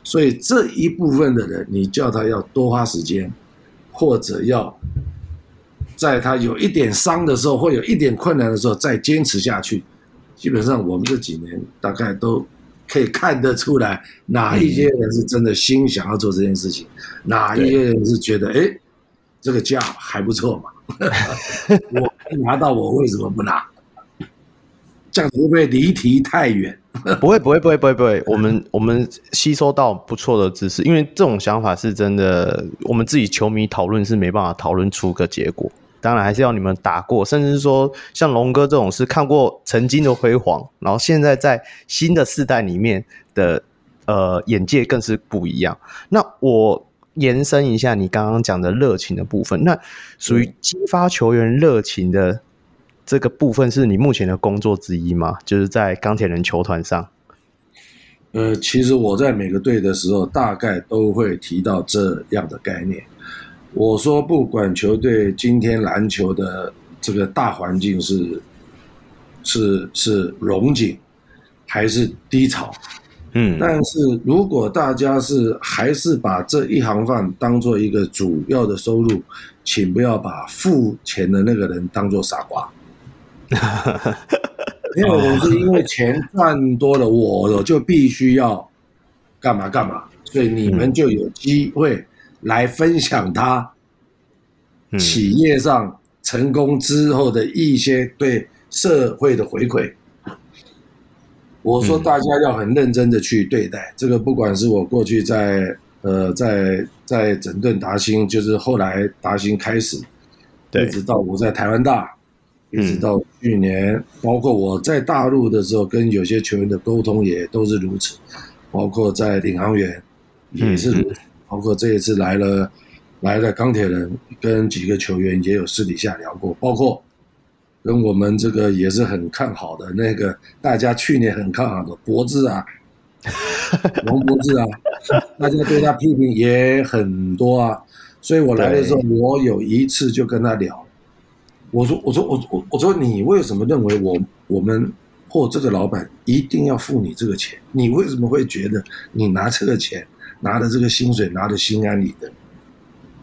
所以这一部分的人，你叫他要多花时间。或者要在他有一点伤的时候，或有一点困难的时候，再坚持下去。基本上，我们这几年大概都可以看得出来，哪一些人是真的心想要做这件事情，哪一些人是觉得，哎，这个价还不错嘛，我拿到，我为什么不拿？这样子会不会离题太远？不会，不会，不会，不会，不会。我们我们吸收到不错的知识，因为这种想法是真的，我们自己球迷讨论是没办法讨论出个结果。当然，还是要你们打过，甚至说像龙哥这种是看过曾经的辉煌，然后现在在新的世代里面的呃眼界更是不一样。那我延伸一下你刚刚讲的热情的部分，那属于激发球员热情的。这个部分是你目前的工作之一吗？就是在钢铁人球团上。呃，其实我在每个队的时候，大概都会提到这样的概念。我说，不管球队今天篮球的这个大环境是是是荣景还是低潮，嗯，但是如果大家是还是把这一行饭当做一个主要的收入，请不要把付钱的那个人当做傻瓜。因为我是因为钱赚多了，我就必须要干嘛干嘛，所以你们就有机会来分享他企业上成功之后的一些对社会的回馈。我说大家要很认真的去对待这个，不管是我过去在呃在在整顿达兴，就是后来达兴开始，一直到我在台湾大。一直到去年，嗯，包括我在大陆的时候，跟有些球员的沟通也都是如此，包括在领航员也是如此，嗯，包括这一次来了来了钢铁人，跟几个球员也有私底下聊过，包括跟我们这个也是很看好的那个，大家去年很看好的博智啊，王博智啊，大家对他批评也很多啊。所以我来的时候，我有一次就跟他聊，我说我说我我我说你为什么认为我我们或这个老板一定要付你这个钱？你为什么会觉得你拿这个钱，拿着这个薪水拿着心安理得，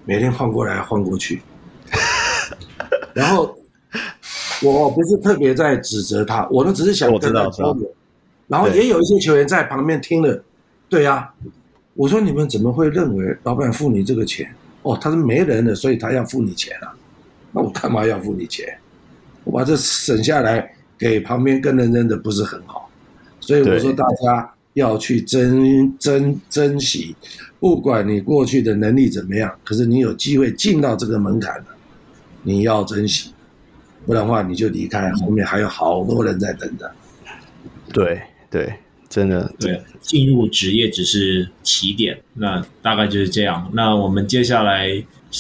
每天换过来换过去，然后我不是特别在指责他，我呢只是想跟他交流，然后也有一些球员在旁边听了，对呀，我说你们怎么会认为老板付你这个钱？哦，他是没人的，所以他要付你钱啊。那我干嘛要付你钱？我把这省下来给旁边跟人扔的不是很好。所以我说大家要去珍珍珍惜，不管你过去的能力怎么样，可是你有机会进到这个门槛了，你要珍惜，不然的话你就离开，后面还有好多人在等着。对对。真的，对，进入职业只是起点，那大概就是这样。那我们接下来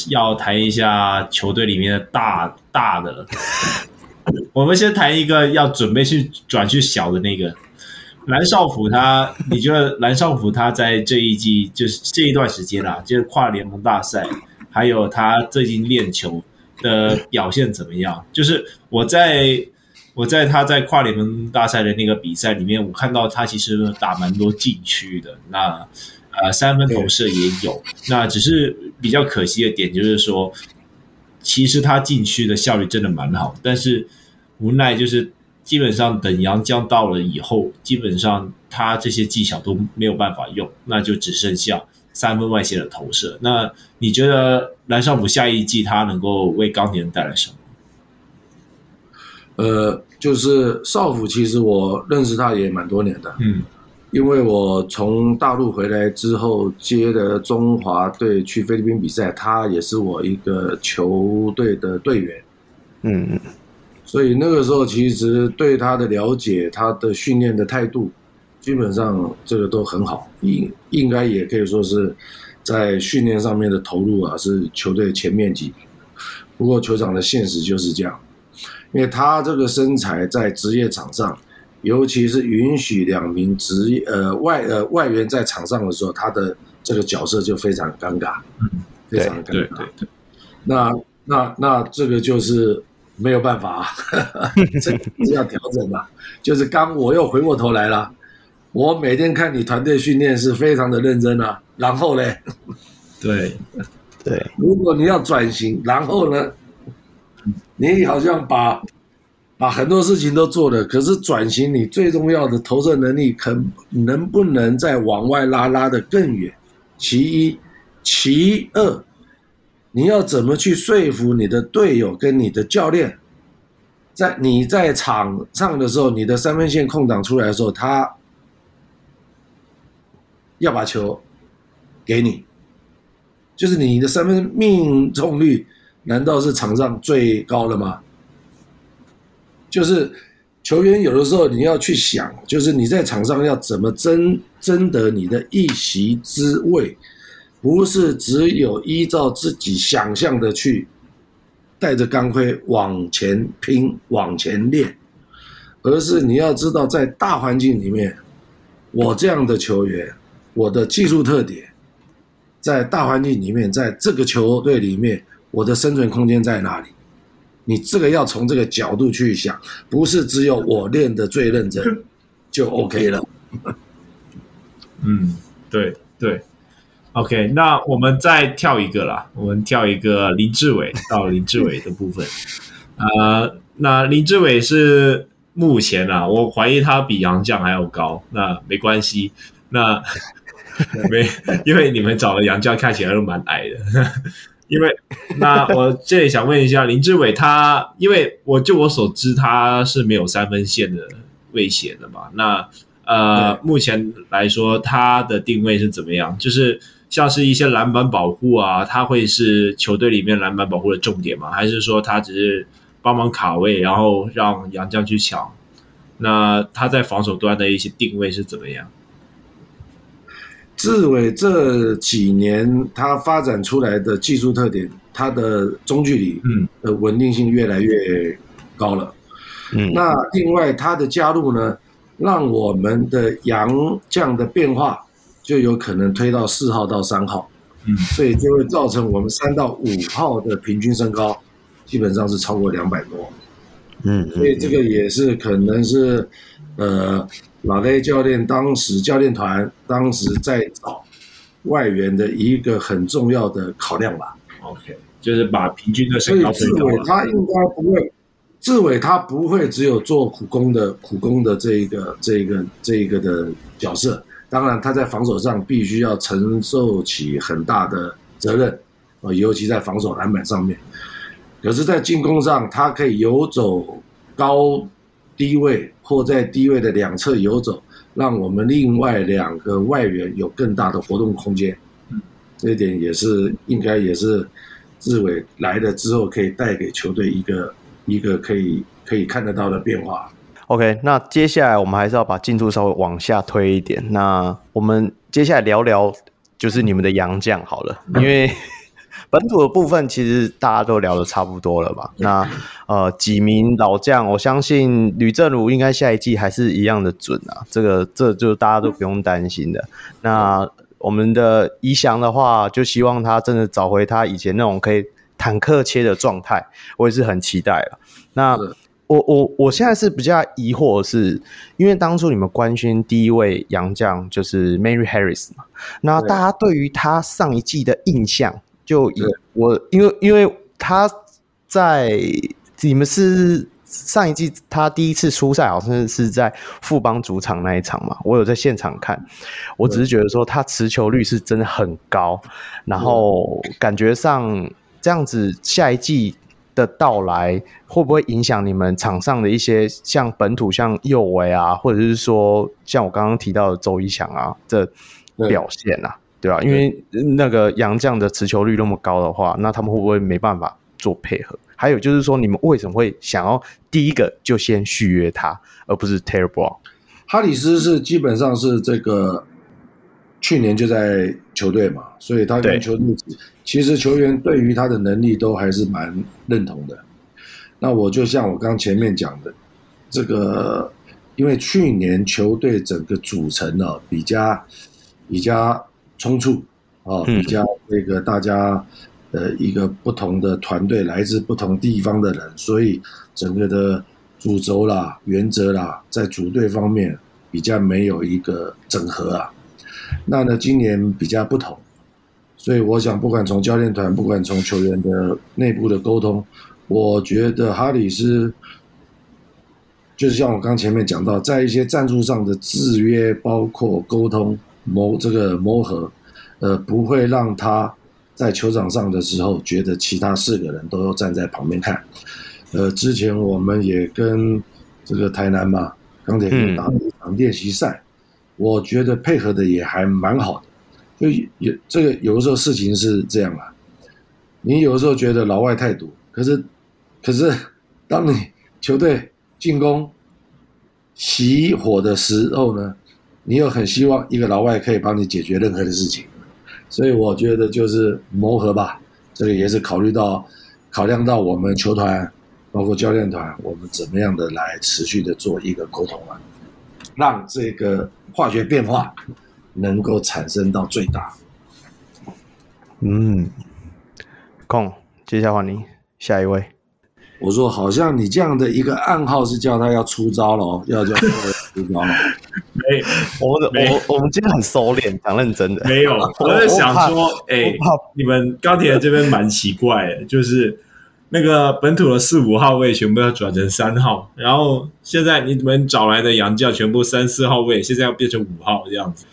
要谈一下球队里面的大大的，我们先谈一个要准备去转去小的那个蓝少辅。他，你觉得蓝少辅他在这一季就是这一段时间啊，就是跨联盟大赛，还有他最近练球的表现怎么样？就是我在。我在他在跨联盟大赛的那个比赛里面，我看到他其实打蛮多禁区的，那呃三分投射也有，那只是比较可惜的点就是说，其实他禁区的效率真的蛮好，但是无奈就是基本上等洋将到了以后，基本上他这些技巧都没有办法用，那就只剩下三分外线的投射。那你觉得蓝少辅下一季他能够为钢铁人带来什么？呃，就是少辅，其实我认识他也蛮多年的，嗯，因为我从大陆回来之后接的中华队去菲律宾比赛，他也是我一个球队的队员，嗯，所以那个时候其实对他的了解，他的训练的态度，基本上这个都很好，应应该也可以说是在训练上面的投入啊，是球队前面几名，不过球场的现实就是这样。因为他这个身材在职业场上，尤其是允许两名职业呃外呃外援在场上的时候，他的这个角色就非常尴尬，嗯，非常尴尬。那那那这个就是没有办法，啊 这是要调整的。就是刚我又回过头来了，我每天看你团队训练是非常的认真啊，然后呢，对对，如果你要转型，然后呢？你好像把把很多事情都做了，可是转型你最重要的投射能力，可能不能再往外拉拉的更远？其一，其二，你要怎么去说服你的队友跟你的教练，在你在场上的时候，你的三分线空档出来的时候，他要把球给你，就是你的三分命中率。难道是场上最高的吗？就是球员有的时候你要去想，就是你在场上要怎么争争得你的一席之位，不是只有依照自己想象的去带着钢盔往前拼、往前练，而是你要知道在大环境里面，我这样的球员，我的技术特点，在大环境里面，在这个球队里面。我的生存空间在哪里？你这个要从这个角度去想，不是只有我练的最认真就 OK 了。嗯，对对，OK，那我们再跳一个啦，我们跳一个林志伟到林志伟的部分。呃，那林志伟是目前啊，我怀疑他比杨绛还要高。那没关系，那 没，因为你们找的杨绛看起来都蛮矮的。因为那我这里想问一下林志伟，他因为我就我所知他是没有三分线的威胁的嘛？那呃，目前来说他的定位是怎么样？就是像是一些篮板保护啊，他会是球队里面篮板保护的重点吗？还是说他只是帮忙卡位，然后让杨将去抢？那他在防守端的一些定位是怎么样？志伟这几年他发展出来的技术特点，他的中距离，嗯，的稳定性越来越高了。嗯，那另外他的加入呢，让我们的杨将的变化就有可能推到四号到三号，嗯，所以就会造成我们三到五号的平均身高基本上是超过两百多，嗯，所以这个也是可能是呃老雷教练当时教练团当时在找外援的一个很重要的考量吧。OK，就是把平均的所以志身高推高伟他应该不会。志伟他不会只有做苦工的苦工的这一个这一个这一个的角色，当然他在防守上必须要承受起很大的责任，啊，尤其在防守篮板上面。可是，在进攻上，他可以游走高低位或在低位的两侧游走，让我们另外两个外援有更大的活动空间。这一点也是应该也是志伟来了之后可以带给球队一个。一个可以可以看得到的变化。OK，那接下来我们还是要把进度稍微往下推一点。那我们接下来聊聊就是你们的洋将好了，因为 本土的部分其实大家都聊的差不多了吧？那呃几名老将，我相信吕正儒应该下一季还是一样的准啊，这个这就大家都不用担心的。那我们的宜祥的话，就希望他真的找回他以前那种可以。坦克切的状态，我也是很期待了。那我我我现在是比较疑惑的是，因为当初你们官宣第一位洋将就是 Mary Harris 嘛，那大家对于他上一季的印象，就以我因为因为他在你们是上一季他第一次出赛，好像是在富邦主场那一场嘛，我有在现场看，我只是觉得说他持球率是真的很高，然后感觉上。这样子，下一季的到来会不会影响你们场上的一些像本土像右维啊，或者是说像我刚刚提到的周一翔啊这表现啊，对吧？因为那个杨将的持球率那么高的话，那他们会不会没办法做配合？还有就是说，你们为什么会想要第一个就先续约他，而不是 Brown？哈里斯是基本上是这个。去年就在球队嘛，所以他跟球队其实球员对于他的能力都还是蛮认同的。那我就像我刚前面讲的，这个因为去年球队整个组成呢比较比较冲突啊，比较那个大家呃一个不同的团队来自不同地方的人，所以整个的主轴啦、原则啦，在组队方面比较没有一个整合啊。那呢，今年比较不同，所以我想，不管从教练团，不管从球员的内部的沟通，我觉得哈里斯就是像我刚前面讲到，在一些战术上的制约，包括沟通磨这个磨合，呃，不会让他在球场上的时候觉得其他四个人都要站在旁边看。呃，之前我们也跟这个台南嘛钢铁人打了一场练习赛。我觉得配合的也还蛮好的，就有这个有的时候事情是这样啊，你有的时候觉得老外太多，可是可是当你球队进攻熄火的时候呢，你又很希望一个老外可以帮你解决任何的事情，所以我觉得就是磨合吧，这个也是考虑到考量到我们球团包括教练团，我们怎么样的来持续的做一个沟通啊。让这个化学变化能够产生到最大。嗯，空，接下来换你，下一位。我说，好像你这样的一个暗号是叫他要出招了哦，要叫他出招了。没，我们我我们今天很收敛，讲认真的。没有，我在想说，哎、欸，你们钢铁人这边蛮奇怪的，就是。那个本土的四五号位全部要转成三号，然后现在你们找来的洋将全部三四号位，现在要变成五号这样子。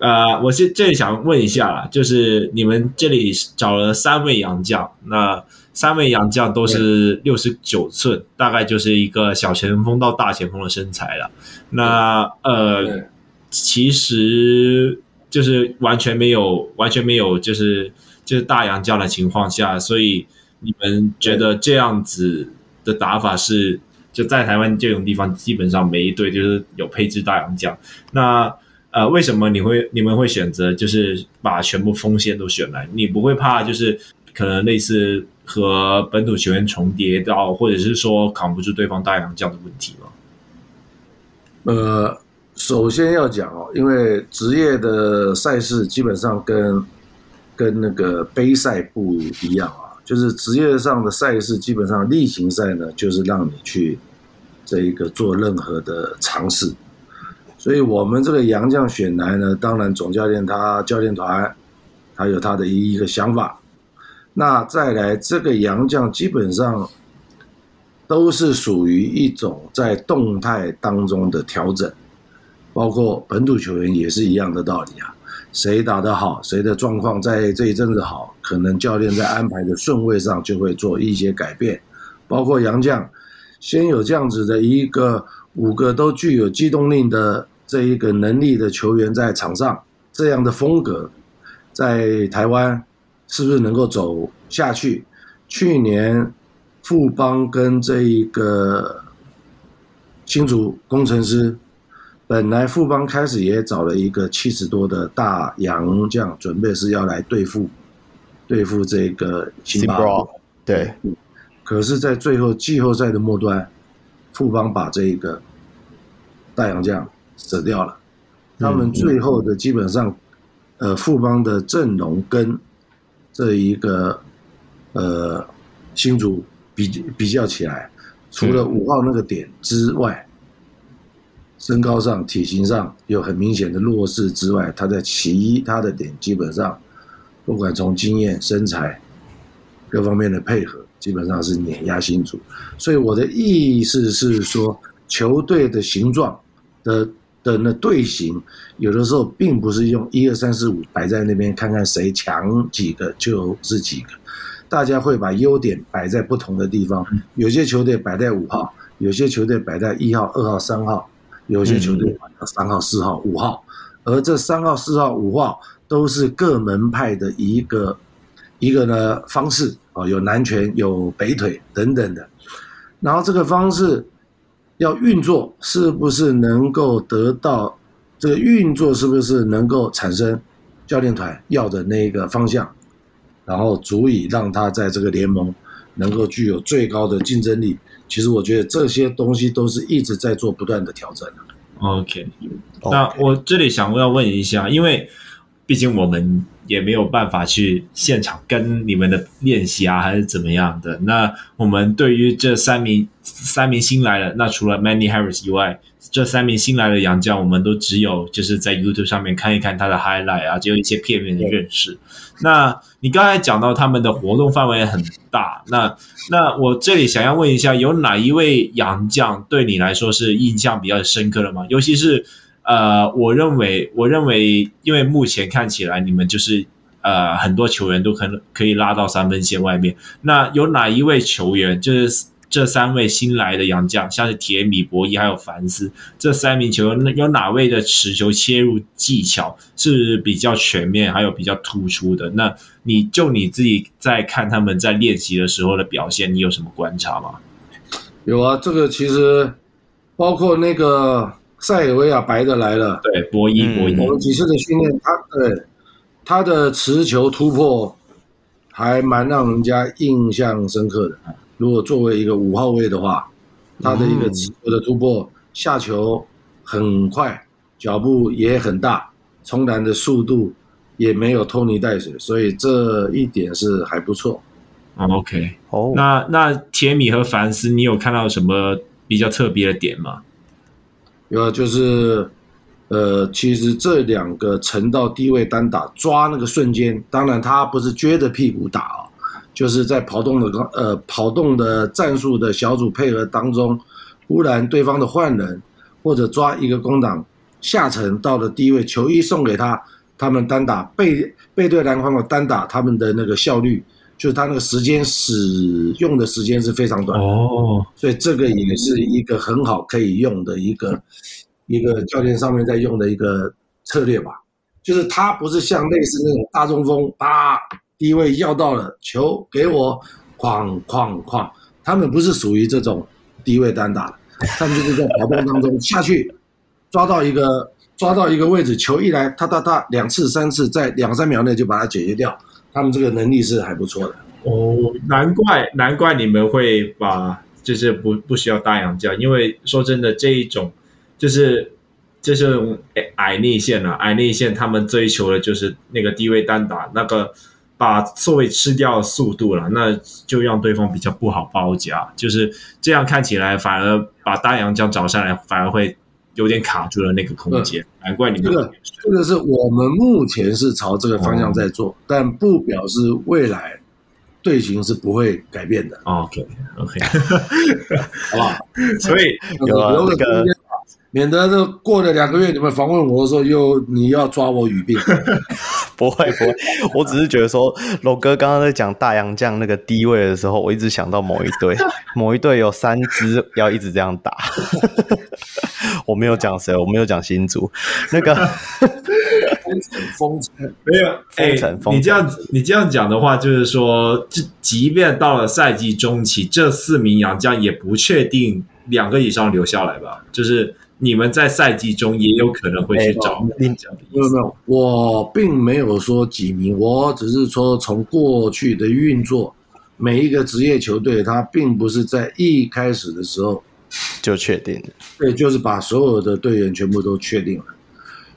呃，我现这里想问一下啦，就是你们这里找了三位洋将，那三位洋将都是六十九寸，大概就是一个小前锋到大前锋的身材了。那呃，其实就是完全没有完全没有就是就是大洋将的情况下，所以。你们觉得这样子的打法是就在台湾这种地方，基本上每一队就是有配置大洋将。那呃，为什么你会你们会选择就是把全部锋线都选来？你不会怕就是可能类似和本土球员重叠到，或者是说扛不住对方大洋将的问题吗？呃，首先要讲哦，因为职业的赛事基本上跟跟那个杯赛不一样啊，就是职业上的赛事基本上例行赛呢，就是让你去这一个做任何的尝试。所以我们这个洋将选来呢，当然总教练他教练团他有他的一一个想法。那再来这个洋将基本上。都是属于一种在动态当中的调整，包括本土球员也是一样的道理啊。谁打得好，谁的状况在这一阵子好，可能教练在安排的顺位上就会做一些改变。包括杨将，先有这样子的一个五个都具有机动力的这一个能力的球员在场上，这样的风格在台湾是不是能够走下去？去年。富邦跟这一个新竹工程师，本来富邦开始也找了一个七十多的大洋将，准备是要来对付对付这个辛巴，对，可是，在最后季后赛的末端，富邦把这一个大洋将舍掉了。他们最后的基本上，呃，富邦的阵容跟这一个呃新竹。比比较起来，除了五号那个点之外，身高上、体型上有很明显的弱势之外，他在其他的点基本上，不管从经验、身材各方面的配合，基本上是碾压新竹。所以我的意思是说，球队的形状的的那队形，有的时候并不是用一二三四五摆在那边，看看谁强几个就是几个。大家会把优点摆在不同的地方，有些球队摆在五号，有些球队摆在一号、二号、三号，有些球队摆在三号、四号、五号，而这三号、四号、五号都是各门派的一个一个呢方式啊，有南拳、有北腿等等的，然后这个方式要运作，是不是能够得到这个运作，是不是能够产生教练团要的那个方向？然后足以让他在这个联盟能够具有最高的竞争力。其实我觉得这些东西都是一直在做不断的调整。OK，那我这里想要问一下，因为毕竟我们也没有办法去现场跟你们的练习啊，还是怎么样的。那我们对于这三名三名新来的，那除了 Manny Harris 以外，这三名新来的洋将，我们都只有就是在 YouTube 上面看一看他的 highlight 啊，只有一些片面的认识。那你刚才讲到他们的活动范围很大，那那我这里想要问一下，有哪一位洋将对你来说是印象比较深刻的吗？尤其是呃，我认为我认为，因为目前看起来你们就是呃很多球员都可能可以拉到三分线外面，那有哪一位球员就是？这三位新来的洋将，像是铁米、博伊还有凡斯这三名球员，那有哪位的持球切入技巧是比较全面，还有比较突出的？那你就你自己在看他们在练习的时候的表现，你有什么观察吗？有啊，这个其实包括那个塞尔维亚白的来了，对，博伊，博伊，我们几次的训练，他对他的持球突破还蛮让人家印象深刻的。如果作为一个五号位的话，他的一个持球的突破，嗯、下球很快，脚步也很大，冲篮的速度也没有拖泥带水，所以这一点是还不错。OK，哦，那那铁米和凡斯，你有看到什么比较特别的点吗？有，就是呃，其实这两个沉到低位单打抓那个瞬间，当然他不是撅着屁股打啊。就是在跑动的呃跑动的战术的小组配合当中，忽然对方的换人或者抓一个空档下沉到了低位，球一送给他，他们单打背背对篮筐的单打，他们的那个效率就是他那个时间使用的时间是非常短哦，所以这个也是一个很好可以用的一个一个教练上面在用的一个策略吧，就是他不是像类似那种大中锋啊。低位要到了球给我，哐哐哐！他们不是属于这种低位单打，他们就是在跑动当中下去抓到一个抓到一个位置，球一来，他他他两次三次在两三秒内就把它解决掉。他们这个能力是还不错的。哦，难怪难怪你们会把就是不不需要大洋将，因为说真的这一种就是就是矮内线啊，矮内线他们追求的就是那个低位单打那个。把错位吃掉速度了，那就让对方比较不好包夹，就是这样看起来反而把大洋将找上来，反而会有点卡住了那个空间。难怪你们这个这个是我们目前是朝这个方向在做，哦、但不表示未来队形是不会改变的。OK OK，好不好？所以有了那个。免得这过了两个月，你们访问我的时候又你要抓我语病。不会不会，我只是觉得说，龙哥刚刚在讲大洋将那个低位的时候，我一直想到某一队，某一队有三支要一直这样打。我没有讲谁，我没有讲新竹那个封城封城没有封城封城。你这样你这样讲的话，就是说，即即便到了赛季中期，这四名洋将也不确定两个以上留下来吧？就是。你们在赛季中也有可能会去找没有没有，我并没有说几名，我只是说从过去的运作，每一个职业球队，他并不是在一开始的时候就确定的，对，就是把所有的队员全部都确定了，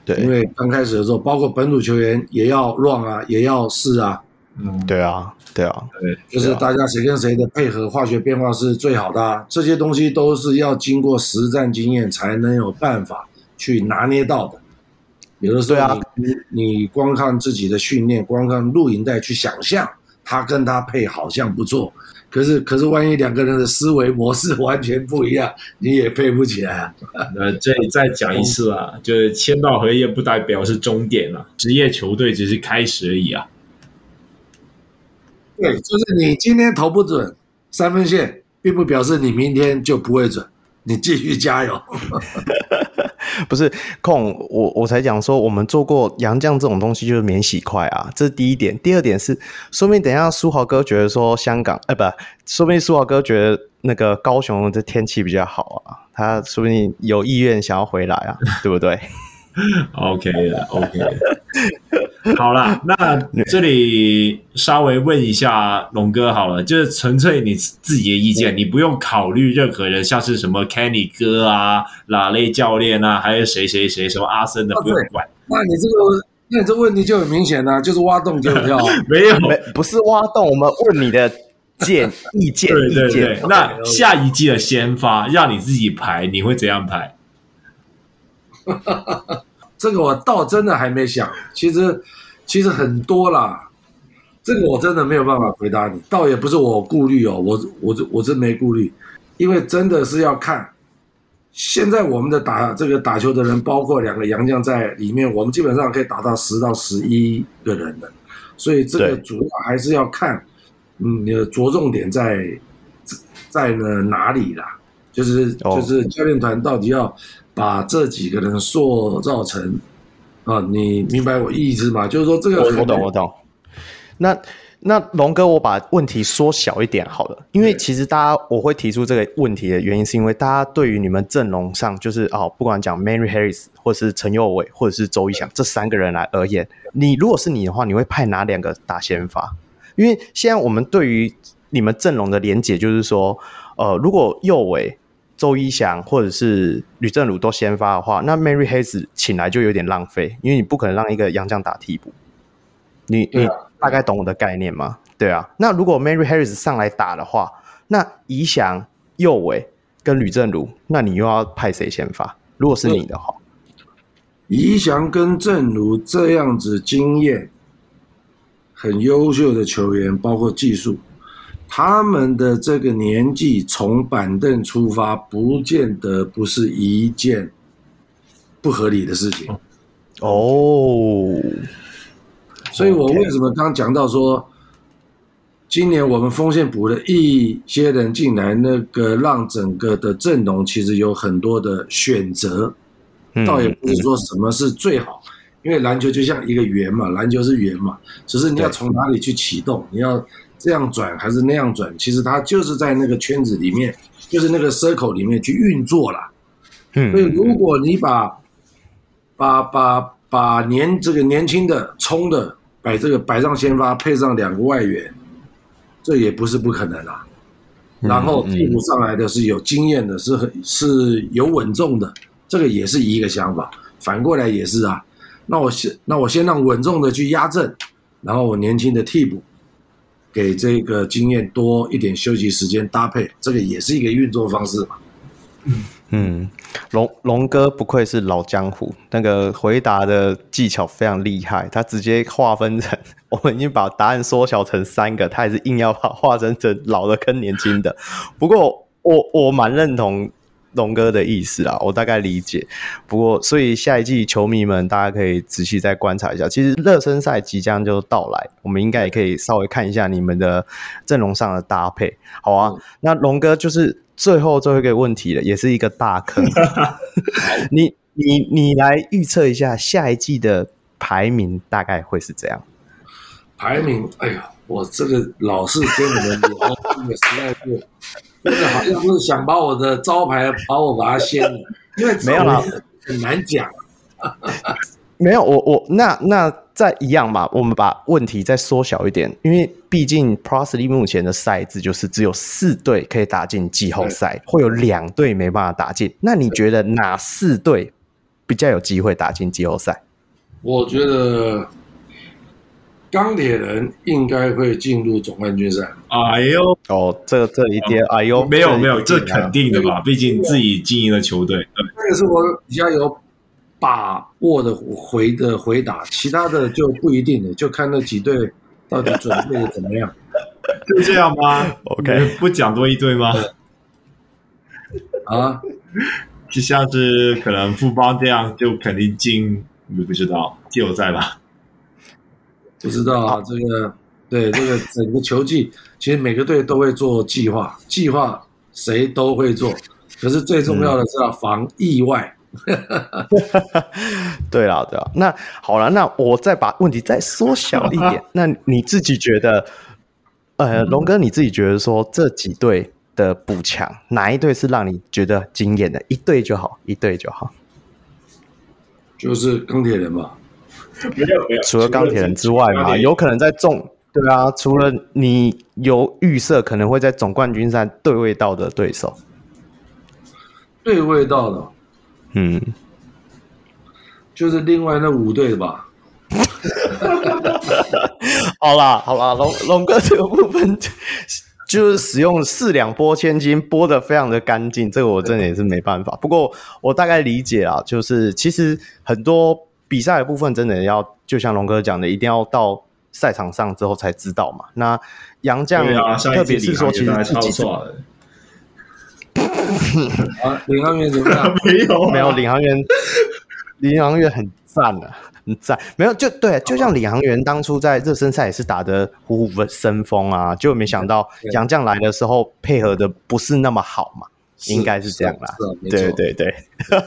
对，因为刚开始的时候，包括本土球员也要 run 啊，也要试啊。嗯，对啊，对啊，对，就是大家谁跟谁的配合化学变化是最好的啊，这些东西都是要经过实战经验才能有办法去拿捏到的。有的时候你，你光看自己的训练，光看录影带去想象他跟他配好像不错，可是可是万一两个人的思维模式完全不一样，你也配不起来啊。那这里再讲一次啊，就是签到合约不代表是终点啊，职业球队只是开始而已啊。对，就是你今天投不准三分线，并不表示你明天就不会准。你继续加油。不是控我，我才讲说，我们做过洋将这种东西就是免洗筷啊，这是第一点。第二点是，说明等一下书豪哥觉得说香港，哎，不，说明书豪哥觉得那个高雄的天气比较好啊，他说不定有意愿想要回来啊，对不对？OK 了，OK 了。好了，那这里稍微问一下龙哥好了，就是纯粹你自己的意见，你不用考虑任何人，像是什么 Kenny 哥啊、拉雷教练啊，还有谁谁谁，什么阿森的，不用管。那你这个，那你这问题就很明显了，就是挖洞给我跳。没有，没，不是挖洞，我们问你的建意见。对 对对，那下一季的先发让你自己排，你会怎样排？这个我倒真的还没想，其实其实很多啦，这个我真的没有办法回答你，倒也不是我顾虑哦，我我这我真没顾虑，因为真的是要看，现在我们的打这个打球的人，包括两个洋将在里面，我们基本上可以打到十到十一个人的，所以这个主要还是要看，嗯，你的着重点在在呢哪里啦，就是就是教练团到底要。把这几个人塑造成啊，你明白我意思吗？就是说这个我，我懂我懂。那那龙哥，我把问题缩小一点好了，因为其实大家我会提出这个问题的原因，是因为大家对于你们阵容上，就是哦，不管讲 Mary Harris 或者是陈佑伟或者是周一翔这三个人来而言，你如果是你的话，你会派哪两个打先发？因为现在我们对于你们阵容的连结，就是说，呃，如果右伟。周一翔或者是吕正儒都先发的话，那 Mary Hayes 请来就有点浪费，因为你不可能让一个洋将打替补。你、啊、你大概懂我的概念吗？对啊。那如果 Mary Harris 上来打的话，那宜翔、右伟跟吕正儒，那你又要派谁先发？如果是你的话，宜翔跟正如这样子经验很优秀的球员，包括技术。他们的这个年纪从板凳出发，不见得不是一件不合理的事情。哦，所以我为什么刚讲到说，今年我们锋线补了一些人进来，那个让整个的阵容其实有很多的选择，倒也不是说什么是最好，因为篮球就像一个圆嘛，篮球是圆嘛，只是你要从哪里去启动，你要。这样转还是那样转，其实他就是在那个圈子里面，就是那个 circle 里面去运作了。嗯，所以如果你把把把把年这个年轻的冲的摆这个摆上先发，配上两个外援，这也不是不可能啊。然后替补上来的是有经验的，是很是有稳重的，这个也是一个想法。反过来也是啊，那我先那我先让稳重的去压阵，然后我年轻的替补给这个经验多一点休息时间搭配，这个也是一个运作方式嘛。嗯，龙龙哥不愧是老江湖，那个回答的技巧非常厉害。他直接划分成，我们已经把答案缩小成三个，他还是硬要把划成成老的跟年轻的。不过我我蛮认同龙哥的意思啊，我大概理解。不过所以下一季球迷们大家可以仔细再观察一下，其实热身赛即将就到来，我们应该也可以稍微看一下你们的阵容上的搭配，好啊。嗯、那龙哥就是。最后最后一个问题了，也是一个大坑。你你你来预测一下下一季的排名大概会是怎样？排名，哎呀，我这个老是跟你们聊，这个实在是，这个好像是想把我的招牌把我把它掀了，因为没有了，很难讲。没有，我我那那再一样嘛，我们把问题再缩小一点，因为毕竟 Pro League 目前的赛制就是只有四队可以打进季后赛，会有两队没办法打进。那你觉得哪四队比较有机会打进季后赛？我觉得钢铁人应该会进入总冠军赛。哎呦，哦，这这一点，哎呦，没有没有，这肯定的吧？毕竟自己经营的球队，对，这个是我比较有。把握的回的回答，其他的就不一定了，就看那几队到底准备的怎么样，就这样吗？OK，不讲多一队吗？啊，就像是可能富邦这样，就肯定进，你不知道季后赛吧？不知道啊，这个对这个整个球季，其实每个队都会做计划，计划谁都会做，可是最重要的是要防意外。嗯 对啦，对啊，那好了，那我再把问题再缩小一点。那你自己觉得，呃，龙哥你自己觉得说这几队的补强，哪一队是让你觉得惊艳的？一队就好，一队就好。就是钢铁人嘛，没有没有，除了钢铁人之外嘛，有可能在总对啊，除了你有预设可能会在总冠军赛对位到的对手，对位到的。嗯，就是另外那五队吧。好啦，好啦，龙龙哥这个部分就是使用四两拨千斤，拨的非常的干净，这个我真的也是没办法。不过我大概理解啊，就是其实很多比赛的部分真的要，就像龙哥讲的，一定要到赛场上之后才知道嘛。那杨将，啊、特别是说，其实自己。啊，领航员怎么样？没有、啊，没有领航员，领航员很赞啊，很赞。没有，就对，就像领航员当初在热身赛也是打得虎虎生风啊，就没想到杨将来的时候配合的不是那么好嘛，应该是这样啦。对对对，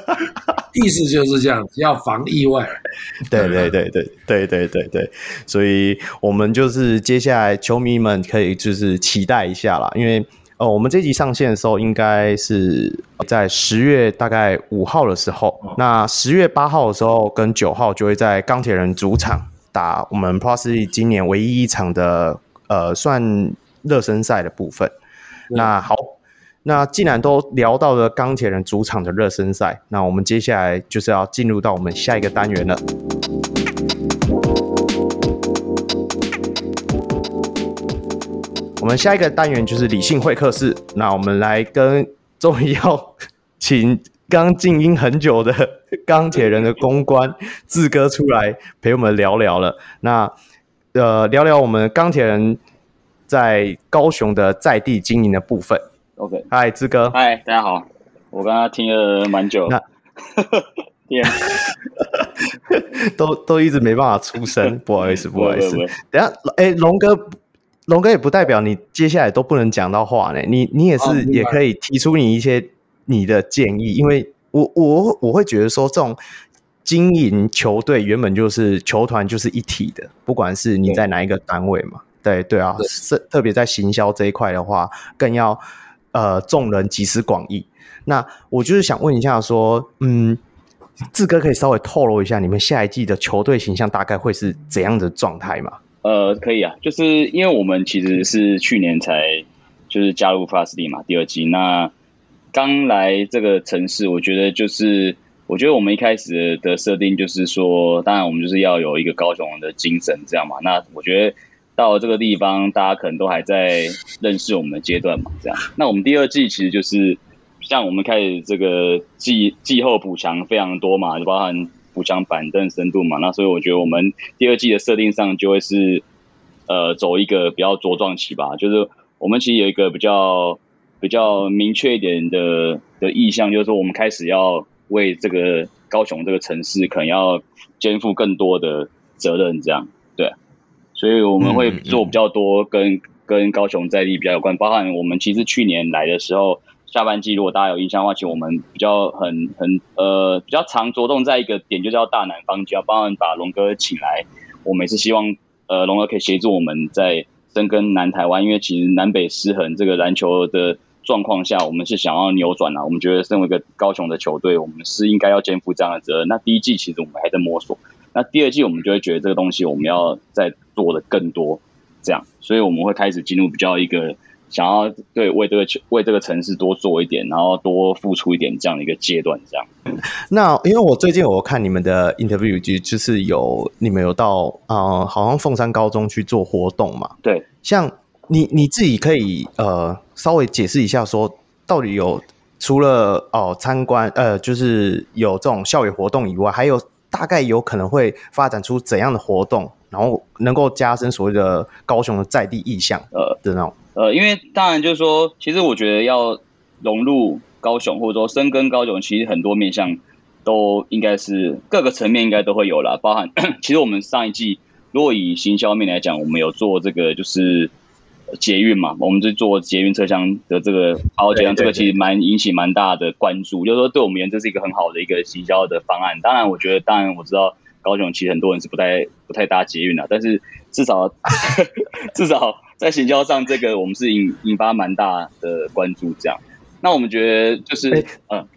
意思就是这样，要防意外。对对对对对对对对，所以我们就是接下来球迷们可以就是期待一下啦，因为。哦，我们这集上线的时候应该是在十月大概五号的时候，哦、那十月八号的时候跟九号就会在钢铁人主场打我们 Plus League 今年唯一一场的呃算热身赛的部分。嗯、那好，那既然都聊到了钢铁人主场的热身赛，那我们接下来就是要进入到我们下一个单元了。我们下一个单元就是理性会客室，那我们来跟 终于要请刚静音很久的 钢铁人的公关志哥出来陪我们聊聊了。那呃，聊聊我们钢铁人在高雄的在地经营的部分。OK，嗨，志哥，嗨，大家好。我刚刚听了蛮久，那 都都一直没办法出声，不好意思，不好意思。等下，哎，龙哥。龙哥也不代表你接下来都不能讲到话呢，你你也是也可以提出你一些你的建议，因为我我我会觉得说，这种经营球队原本就是球团就是一体的，不管是你在哪一个单位嘛，对对，对。啊，是特别在行销这一块的话，更要呃众人集思广益。那我就是想问一下说，嗯，志哥可以稍微透露一下你们下一季的球队形象大概会是怎样的状态吗？呃，可以啊，就是因为我们其实是去年才就是加入 Fast League 嘛，第二季。那刚来这个城市，我觉得就是，我觉得我们一开始的设定就是说，当然我们就是要有一个高雄人的精神，这样嘛。那我觉得到这个地方，大家可能都还在认识我们的阶段嘛，这样。那我们第二季其实就是像我们开始这个季季后补强非常多嘛，就包含。补强板凳深度嘛，那所以我觉得我们第二季的设定上就会是，呃，走一个比较茁壮期吧。就是我们其实有一个比较比较明确一点的的意向，就是说我们开始要为这个高雄这个城市可能要肩负更多的责任，这样。所以我们会做比较多跟跟高雄在地比较有关，包含我们其实去年来的时候。下半季如果大家有印象的话，其实我们比较很很呃比较常着重在一个点，就叫大南方，就要帮人把龙哥请来。我们也是希望呃龙哥可以协助我们在深耕南台湾，因为其实南北失衡这个篮球的状况下，我们是想要扭转啊。我们觉得身为一个高雄的球队，我们是应该要肩负这样的责任。那第一季其实我们还在摸索，那第二季我们就会觉得这个东西我们要再做的更多，这样，所以我们会开始进入比较一个。想要对为这个为这个城市多做一点，然后多付出一点这样的一个阶段，这样。那因为我最近我看你们的 interview 就就是有你们有到啊、呃，好像凤山高中去做活动嘛。对，像你你自己可以呃稍微解释一下，说到底有除了哦参观呃就是有这种校园活动以外，还有大概有可能会发展出怎样的活动，然后能够加深所谓的高雄的在地意象呃的那种。呃，因为当然就是说，其实我觉得要融入高雄，或者说深耕高雄，其实很多面向都应该是各个层面应该都会有啦。包含 其实我们上一季，如果以行销面来讲，我们有做这个就是捷运嘛，我们就做捷运车厢的这个好捷，这个其实蛮引起蛮大的关注，就是说对我们而言这是一个很好的一个行销的方案。当然，我觉得当然我知道高雄其实很多人是不太不太搭捷运的，但是至少 至少。在行销上，这个我们是引引发蛮大的关注，这样。那我们觉得就是，欸、嗯，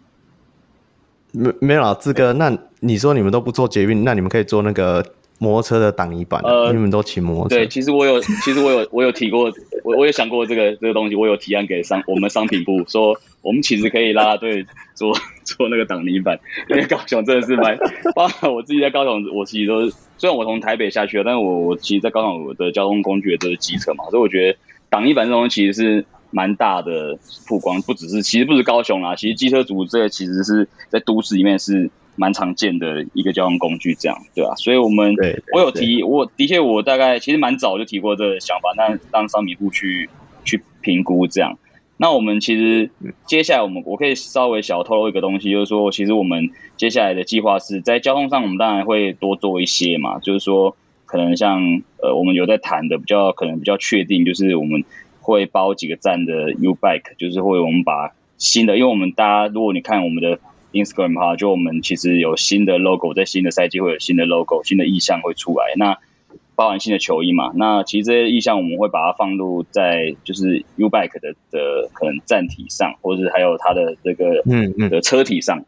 没没有啊，志哥，那你说你们都不做捷运，那你们可以做那个摩托车的挡泥板，呃，你们都骑摩托车。对，其实我有，其实我有，我有提过，我我有想过这个这个东西，我有提案给商我们商品部，说我们其实可以拉拉队做 做那个挡泥板，因为高雄真的是蛮，包括我自己在高雄，我其实都是。虽然我从台北下去了，但是我我其实，在高雄我的交通工具都是机车嘛，所以我觉得挡泥板这东西其实是蛮大的曝光，不只是其实不是高雄啦，其实机车族这个其实是在都市里面是蛮常见的一个交通工具，这样对吧、啊？所以我们我有提，我的确我大概其实蛮早就提过这个想法，那让商品部去去评估这样。那我们其实接下来我们我可以稍微小透露一个东西，就是说，其实我们接下来的计划是在交通上，我们当然会多做一些嘛。就是说，可能像呃，我们有在谈的比较可能比较确定，就是我们会包几个站的 U Bike，就是会我们把新的，因为我们大家如果你看我们的 Instagram 哈，就我们其实有新的 logo，在新的赛季会有新的 logo，新的意向会出来。那包含新的球衣嘛？那其实这些意向我们会把它放入在就是 U Bike 的的可能站体上，或者是还有它的这个嗯嗯的车体上，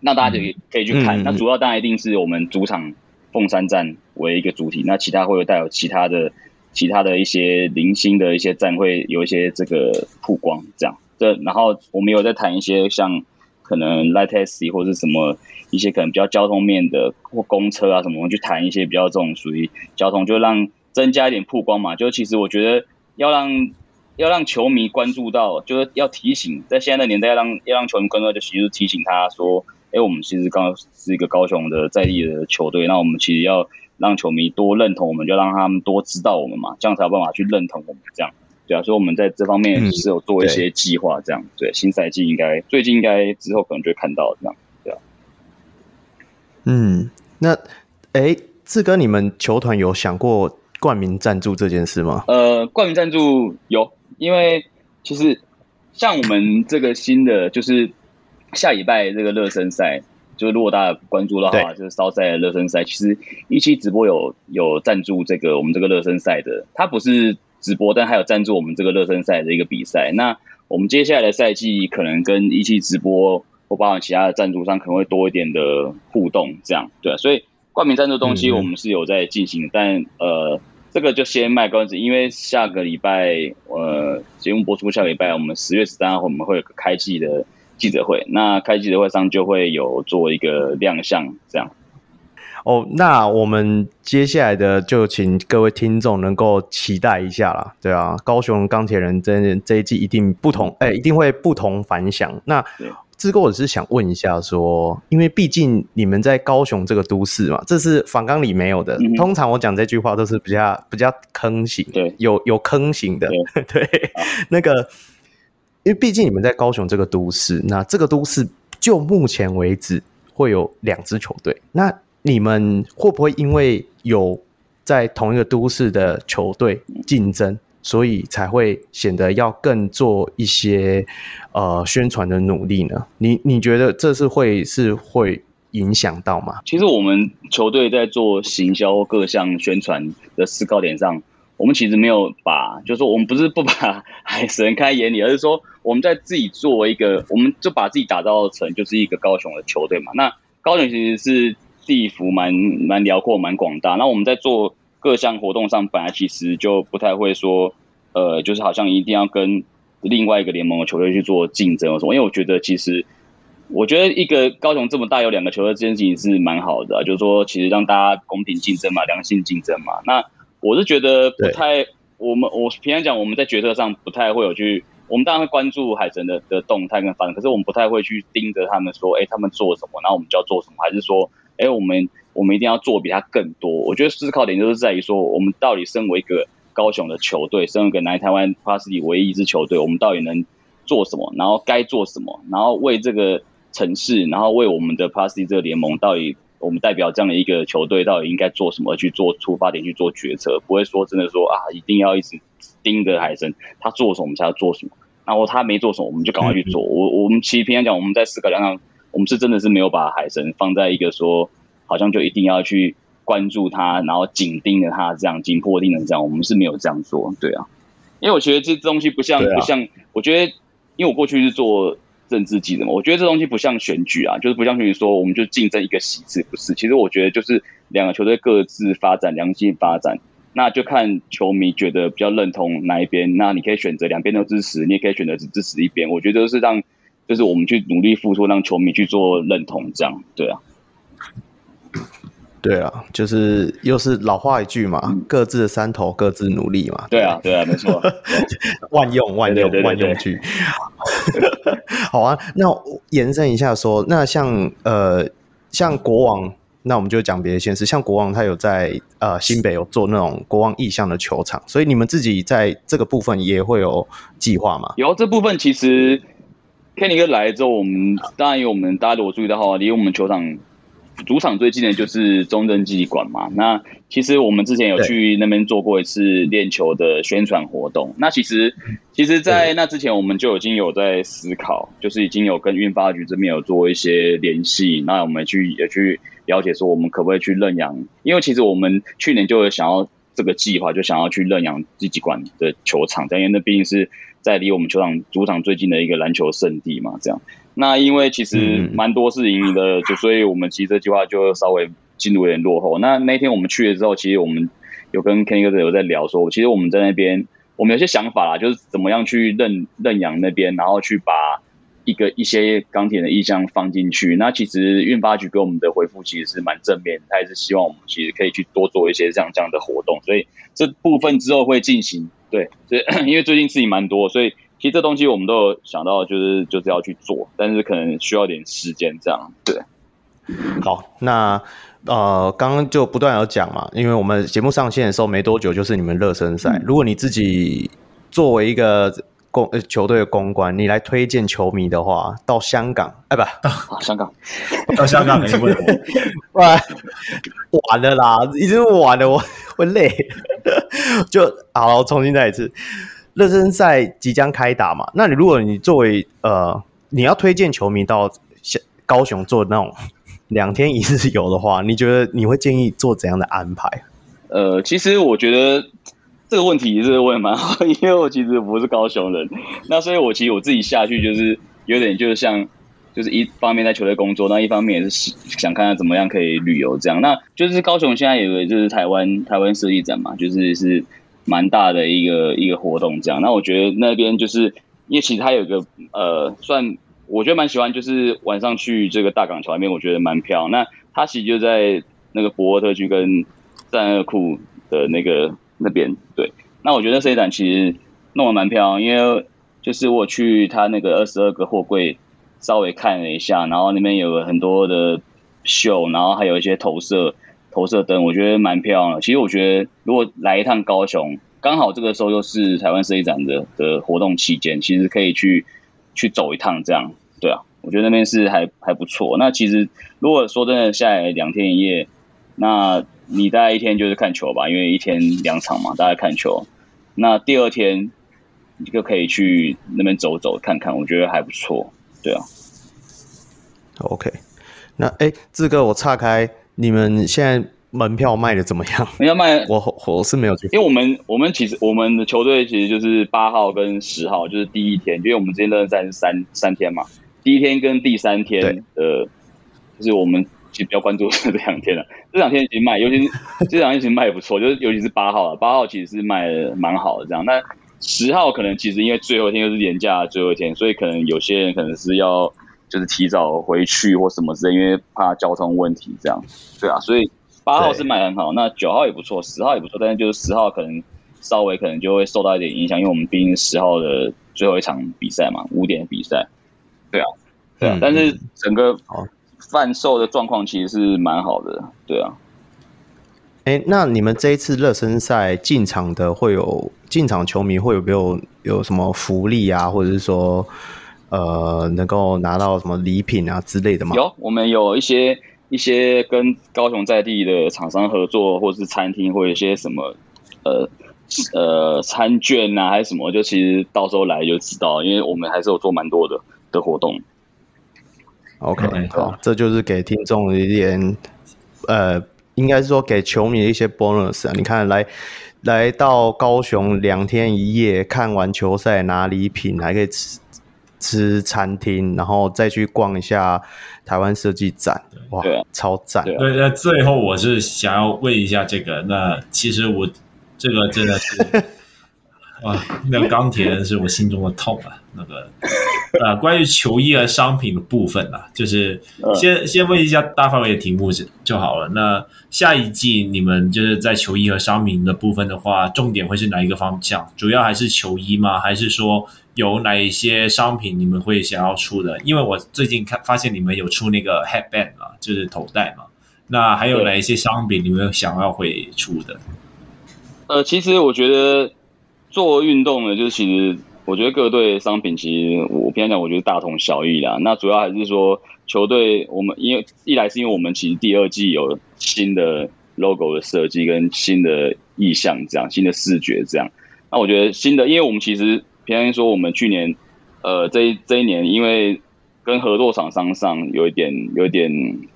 那大家就可以去看。嗯、那主要当然一定是我们主场凤山站为一个主体，那其他会有带有其他的其他的一些零星的一些站会有一些这个曝光这样。这然后我们有在谈一些像可能 Light Taxi 或者是什么。一些可能比较交通面的或公车啊什么，我们去谈一些比较这种属于交通，就让增加一点曝光嘛。就其实我觉得要让要让球迷关注到，就是要提醒，在现在的年代要让要让球迷关注到，就其实提醒他说，哎，我们其实刚是一个高雄的在地的球队，那我们其实要让球迷多认同我们，就让他们多知道我们嘛，这样才有办法去认同我们这样。对啊，所以我们在这方面是有做一些计划，这样、嗯、对，对新赛季应该最近应该之后可能就会看到这样。对啊嗯，那哎，志哥，你们球团有想过冠名赞助这件事吗？呃，冠名赞助有，因为其实像我们这个新的，就是下礼拜这个热身赛，就是如果大家关注的话，就是烧赛的热身赛，其实一期直播有有赞助这个我们这个热身赛的，它不是直播，但还有赞助我们这个热身赛的一个比赛。那我们接下来的赛季可能跟一期直播。或包含其他的赞助商可能会多一点的互动，这样对，所以冠名赞助东西我们是有在进行的，嗯、但呃，这个就先卖关子，因为下个礼拜，呃，节目播出下个礼拜，我们十月十三号我们会有个开季的记者会，那开记者会上就会有做一个亮相，这样。哦，那我们接下来的就请各位听众能够期待一下啦，对啊，高雄钢铁人这这一季一定不同，哎，一定会不同凡响。那志哥，我是想问一下说，因为毕竟你们在高雄这个都市嘛，这是反纲里没有的。嗯、通常我讲这句话都是比较比较坑型，对，有有坑型的，对，对那个，因为毕竟你们在高雄这个都市，那这个都市就目前为止会有两支球队，那。你们会不会因为有在同一个都市的球队竞争，所以才会显得要更做一些呃宣传的努力呢？你你觉得这是会是会影响到吗？其实我们球队在做行销各项宣传的思考点上，我们其实没有把，就是说我们不是不把海神开眼里，而是说我们在自己作为一个，我们就把自己打造成就是一个高雄的球队嘛。那高雄其实是。地幅蛮蛮辽阔，蛮广大。那我们在做各项活动上，本来其实就不太会说，呃，就是好像一定要跟另外一个联盟的球队去做竞争什么。因为我觉得，其实我觉得一个高雄这么大，有两个球队这件事情是蛮好的啊，就是说，其实让大家公平竞争嘛，良性竞争嘛。那我是觉得不太，我们我平常讲，我们在决策上不太会有去。我们当然会关注海神的的动态跟发展，可是我们不太会去盯着他们说，哎，他们做什么，然后我们就要做什么，还是说？哎，我们我们一定要做比他更多。我觉得思考点就是在于说，我们到底身为一个高雄的球队，身为一个南台湾 Plus 唯一一支球队，我们到底能做什么？然后该做什么？然后为这个城市，然后为我们的 Plus 这个联盟，到底我们代表这样的一个球队，到底应该做什么？去做出发点去做决策，不会说真的说啊，一定要一直盯着海参，他做什么我们才要做什么。然后他没做什么，我们就赶快去做。我我们其实平常讲，我们在思考上。我们是真的是没有把海神放在一个说，好像就一定要去关注他，然后紧盯着他这样紧迫盯着这样，我们是没有这样做，对啊，因为我觉得这东西不像不像，我觉得因为我过去是做政治记者嘛，我觉得这东西不像选举啊，就是不像选举说我们就竞争一个席次，不是，其实我觉得就是两个球队各自发展良性发展，那就看球迷觉得比较认同哪一边，那你可以选择两边都支持，你也可以选择只支持一边，我觉得是让。就是我们去努力付出，让球迷去做认同，这样对啊，对啊，就是又是老话一句嘛，嗯、各自的山头，各自努力嘛。对啊，对啊，没错，万用万用万用句。好啊，那延伸一下说，那像呃，像国王，那我们就讲别的县市，像国王，他有在呃新北有做那种国王意向的球场，所以你们自己在这个部分也会有计划吗？有这部分其实。Kenny 哥来之后，我们当然有我们大家如果注意到的话，离我们球场主场最近的就是中正纪念馆嘛。那其实我们之前有去那边做过一次练球的宣传活动。那其实，其实，在那之前我们就已经有在思考，就是已经有跟运发局这边有做一些联系。那我们去也去了解说，我们可不可以去认养？因为其实我们去年就有想要这个计划，就想要去认养纪念馆的球场，但因为那毕竟是。在离我们球场主场最近的一个篮球圣地嘛，这样。那因为其实蛮多是盈利的，嗯、就所以我们其实这计划就稍微进度有点落后。那那天我们去了之后，其实我们有跟 Kenny 哥有在聊说，其实我们在那边，我们有些想法啦，就是怎么样去认认养那边，然后去把一个一些钢铁的意向放进去。那其实运发局给我们的回复其实是蛮正面，他也是希望我们其实可以去多做一些这样这样的活动。所以这部分之后会进行。对，所以 因为最近事情蛮多，所以其实这东西我们都有想到，就是就是要去做，但是可能需要点时间这样。对，好，那呃，刚刚就不断有讲嘛，因为我们节目上线的时候没多久，就是你们热身赛。嗯、如果你自己作为一个公呃球队的公关，你来推荐球迷的话，到香港，哎，不，到香港，到香港没问题。完完了啦，已经完了，我会累。就好，重新再一次，热身赛即将开打嘛？那你如果你作为呃，你要推荐球迷到高雄做那种两天一日游的话，你觉得你会建议做怎样的安排？呃，其实我觉得这个问题是问蛮好，因为我其实不是高雄人，那所以我其实我自己下去就是有点就是像就是一方面在球队工作，那一方面也是想看看怎么样可以旅游这样。那就是高雄现在有个就是台湾台湾设计展嘛，就是是蛮大的一个一个活动这样。那我觉得那边就是因为其实它有个呃算我觉得蛮喜欢，就是晚上去这个大港桥那边，我觉得蛮漂亮。那它其实就在那个博沃特区跟战二库的那个那边对。那我觉得设计展其实弄得蛮漂亮，因为就是我去它那个二十二个货柜。稍微看了一下，然后那边有很多的秀，然后还有一些投射投射灯，我觉得蛮漂亮的。其实我觉得，如果来一趟高雄，刚好这个时候又是台湾设计展的的活动期间，其实可以去去走一趟，这样对啊，我觉得那边是还还不错。那其实如果说真的下来两天一夜，那你大概一天就是看球吧，因为一天两场嘛，大概看球。那第二天你就可以去那边走走看看，我觉得还不错。对啊，OK，那哎，志哥，我岔开，你们现在门票卖的怎么样？门票卖，我我是没有去，因为我们我们其实我们的球队其实就是八号跟十号，就是第一天，因为我们之前热身赛是三三天嘛，第一天跟第三天的，就是我们其实比较关注是这两天了。这两天已经卖，尤其是这两天其实卖也不错，就是尤其是八号了，八号其实是卖的蛮好的这样，那。十号可能其实因为最后一天又是年假最后一天，所以可能有些人可能是要就是提早回去或什么之类，因为怕交通问题这样。对啊，所以八号是卖很好，那九号也不错，十号也不错，但是就是十号可能稍微可能就会受到一点影响，因为我们毕竟十号的最后一场比赛嘛，五点的比赛。对啊，对啊，嗯、但是整个贩售的状况其实是蛮好的，对啊。哎，那你们这一次热身赛进场的会有进场球迷会有没有有什么福利啊，或者是说呃能够拿到什么礼品啊之类的吗？有，我们有一些一些跟高雄在地的厂商合作，或者是餐厅，或者一些什么呃呃餐券啊，还是什么，就其实到时候来就知道，因为我们还是有做蛮多的的活动。OK，好，这就是给听众一点呃。应该是说给球迷的一些 bonus 啊，你看来来到高雄两天一夜，看完球赛拿礼品，还可以吃吃餐厅，然后再去逛一下台湾设计展，哇，对超赞！对，那最后我是想要问一下这个，那其实我这个真的是，哇，那钢铁人是我心中的痛啊。那个呃，关于球衣和商品的部分呢、啊，就是先先问一下大范围的题目就就好了。那下一季你们就是在球衣和商品的部分的话，重点会是哪一个方向？主要还是球衣吗？还是说有哪一些商品你们会想要出的？因为我最近看发现你们有出那个 headband 嘛，就是头戴嘛。那还有哪一些商品你们想要会出的？呃，其实我觉得做运动呢，就是其实。我觉得各队商品其实我平常讲，我觉得大同小异啦。那主要还是说球队，我们因为一来是因为我们其实第二季有新的 logo 的设计跟新的意象，这样新的视觉这样。那我觉得新的，因为我们其实平常说我们去年呃这一这一年因为。跟合作厂商上有一点有一点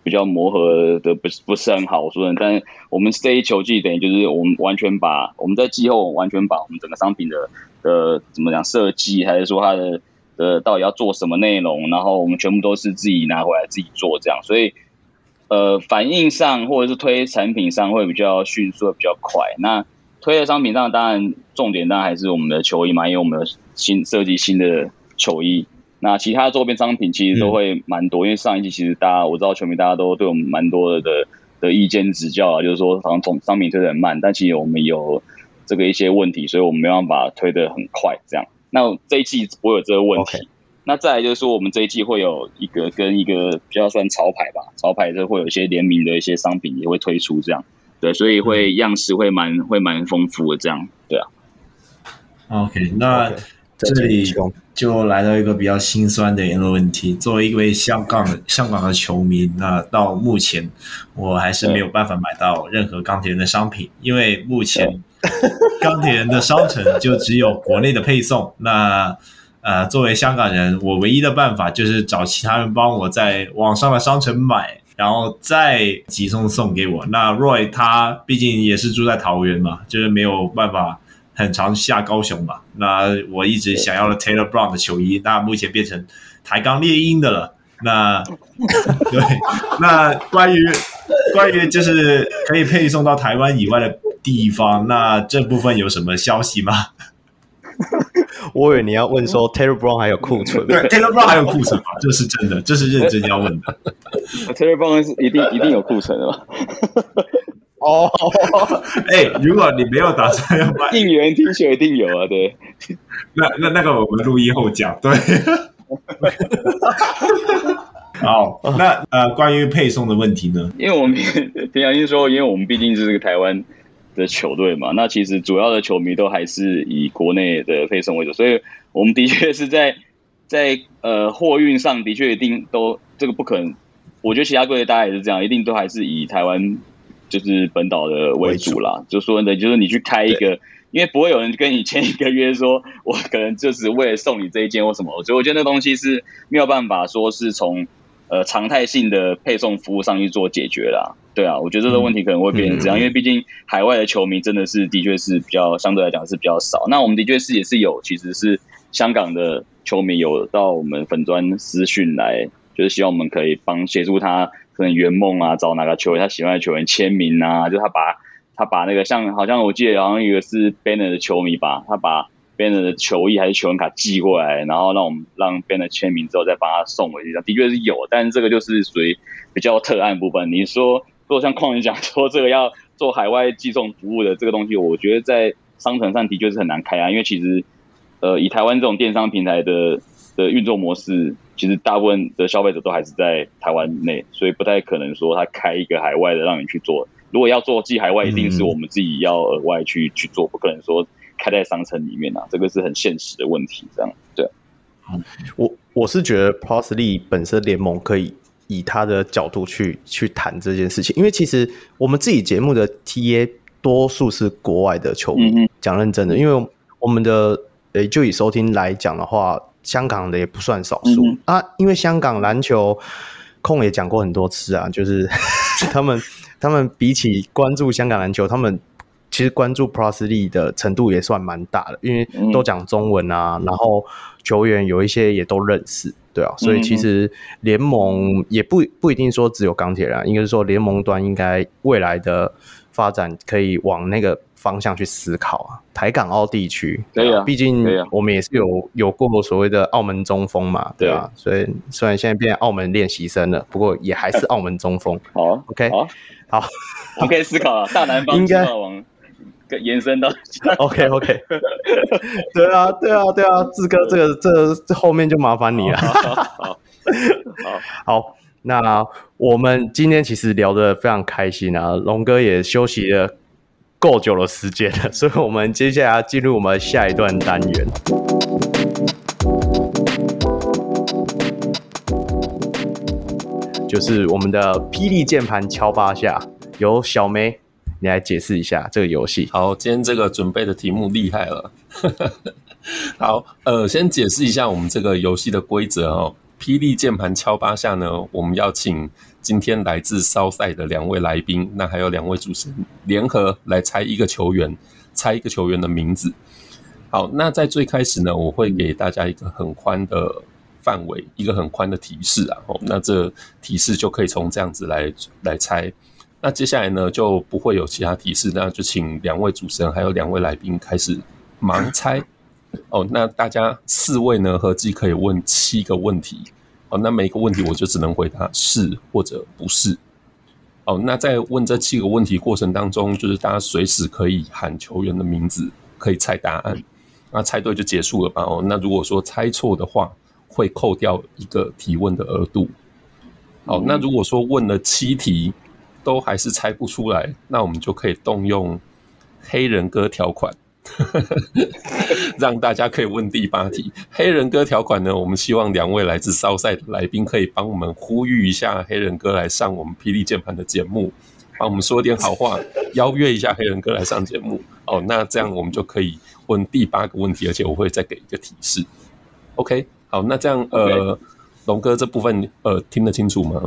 比较磨合的不是不是很好，我说，但我们这一球季等于就是我们完全把我们在季后完全把我们整个商品的的怎么讲设计，还是说它的呃到底要做什么内容，然后我们全部都是自己拿回来自己做这样，所以呃反应上或者是推产品上会比较迅速，比较快。那推的商品上当然重点当然还是我们的球衣嘛，因为我们的新设计新的球衣。那其他周边商品其实都会蛮多，嗯、因为上一季其实大家我知道球迷大家都对我们蛮多的的，的意见指教啊，就是说好像从商品推的很慢，但其实我们有这个一些问题，所以我们没办法推的很快这样。那这一季不会有这个问题。Okay. 那再来就是说，我们这一季会有一个跟一个比较算潮牌吧，潮牌就会有一些联名的一些商品也会推出这样，对，所以会样式会蛮会蛮丰富的这样，对啊。OK，那。Okay. 这里就来到一个比较心酸的一个问题。作为一位香港的 香港的球迷，那到目前我还是没有办法买到任何钢铁人的商品，因为目前钢铁人的商城就只有国内的配送。那呃，作为香港人，我唯一的办法就是找其他人帮我在网上的商城买，然后再急送送给我。那 Roy 他毕竟也是住在桃园嘛，就是没有办法。很常下高雄嘛，那我一直想要的 Taylor Brown 的球衣，那目前变成台钢猎鹰的了。那 对，那关于关于就是可以配送到台湾以外的地方，那这部分有什么消息吗？我以为你要问说 Taylor Brown 还有库存，对，Taylor Brown 还有库存吗？这是真的，这是认真要问的。Taylor Brown 是一定一定有库存的吗？哦，哎，如果你没有打算要买应援 T 恤，一定有啊，对。那那那个我们录音后讲，对。好，那呃，关于配送的问题呢？因为我们平常心说，因为我们毕竟是个台湾的球队嘛，那其实主要的球迷都还是以国内的配送为主，所以我们的确是在在呃货运上的确一定都这个不可能。我觉得其他队大家也是这样，一定都还是以台湾就是本岛的为主啦。主就说的，就是你去开一个，因为不会有人跟你签一个约说，说我可能就是为了送你这一件或什么，所以我觉得那东西是没有办法说是从。呃，常态性的配送服务上去做解决啦，对啊，我觉得这个问题可能会变成这样，嗯、因为毕竟海外的球迷真的是的确是比较相对来讲是比较少。那我们的确是也是有，其实是香港的球迷有到我们粉砖私讯来，就是希望我们可以帮协助他，可能圆梦啊，找哪个球员他喜欢的球员签名啊，就他把他把那个像好像我记得好像有一个是 Banner 的球迷吧，他把。Banner 的球衣还是球员卡寄过来，然后让我们让 Banner 签名之后再帮他送回去。这样的确是有，但是这个就是属于比较特案部分。你说，如果像矿你讲说这个要做海外寄送服务的这个东西，我觉得在商城上的确是很难开啊，因为其实呃以台湾这种电商平台的的运作模式，其实大部分的消费者都还是在台湾内，所以不太可能说他开一个海外的让你去做。如果要做寄海外，一定是我们自己要额外去去做，不可能说。开在商城里面啊，这个是很现实的问题。这样对，我我是觉得 League 本身联盟可以以他的角度去去谈这件事情，因为其实我们自己节目的 TA 多数是国外的球迷。讲、认真的，因为我们的诶，就以收听来讲的话，香港的也不算少数、嗯、啊。因为香港篮球控也讲过很多次啊，就是 他们他们比起关注香港篮球，他们。其实关注 Plus League 的程度也算蛮大的，因为都讲中文啊，然后球员有一些也都认识，对啊，所以其实联盟也不不一定说只有钢铁人，应该是说联盟端应该未来的发展可以往那个方向去思考啊。台港澳地区，对啊，毕竟我们也是有有过所谓的澳门中锋嘛，对啊，所以虽然现在变澳门练习生了，不过也还是澳门中锋。好，OK，好，我们可以思考啊，大南方应该。延伸到 OK OK，对啊对啊对啊，志哥这个这这后面就麻烦你了。好，好，好，那我们今天其实聊得非常开心啊，龙哥也休息了够久的时间了，所以我们接下来要进入我们下一段单元，就是我们的霹雳键盘敲八下，由小梅。你来解释一下这个游戏。好，今天这个准备的题目厉害了。好，呃，先解释一下我们这个游戏的规则哦。霹雳键盘敲八下呢，我们要请今天来自 Southside 的两位来宾，那还有两位主持人联合来猜一个球员，猜一个球员的名字。好，那在最开始呢，我会给大家一个很宽的范围，一个很宽的提示啊。哦，那这提示就可以从这样子来来猜。那接下来呢，就不会有其他提示，那就请两位主持人还有两位来宾开始盲猜哦。那大家四位呢，合计可以问七个问题那每一个问题我就只能回答是或者不是哦。那在问这七个问题过程当中，就是大家随时可以喊球员的名字，可以猜答案。那猜对就结束了吧？哦，那如果说猜错的话，会扣掉一个提问的额度。哦，那如果说问了七题，都还是猜不出来，那我们就可以动用黑人哥条款，让大家可以问第八题。黑人哥条款呢，我们希望两位来自骚赛的来宾可以帮我们呼吁一下黑人哥来上我们霹雳键盘的节目，帮我们说点好话，邀约一下黑人哥来上节目。哦，那这样我们就可以问第八个问题，而且我会再给一个提示。OK，好，那这样呃，龙哥这部分呃听得清楚吗？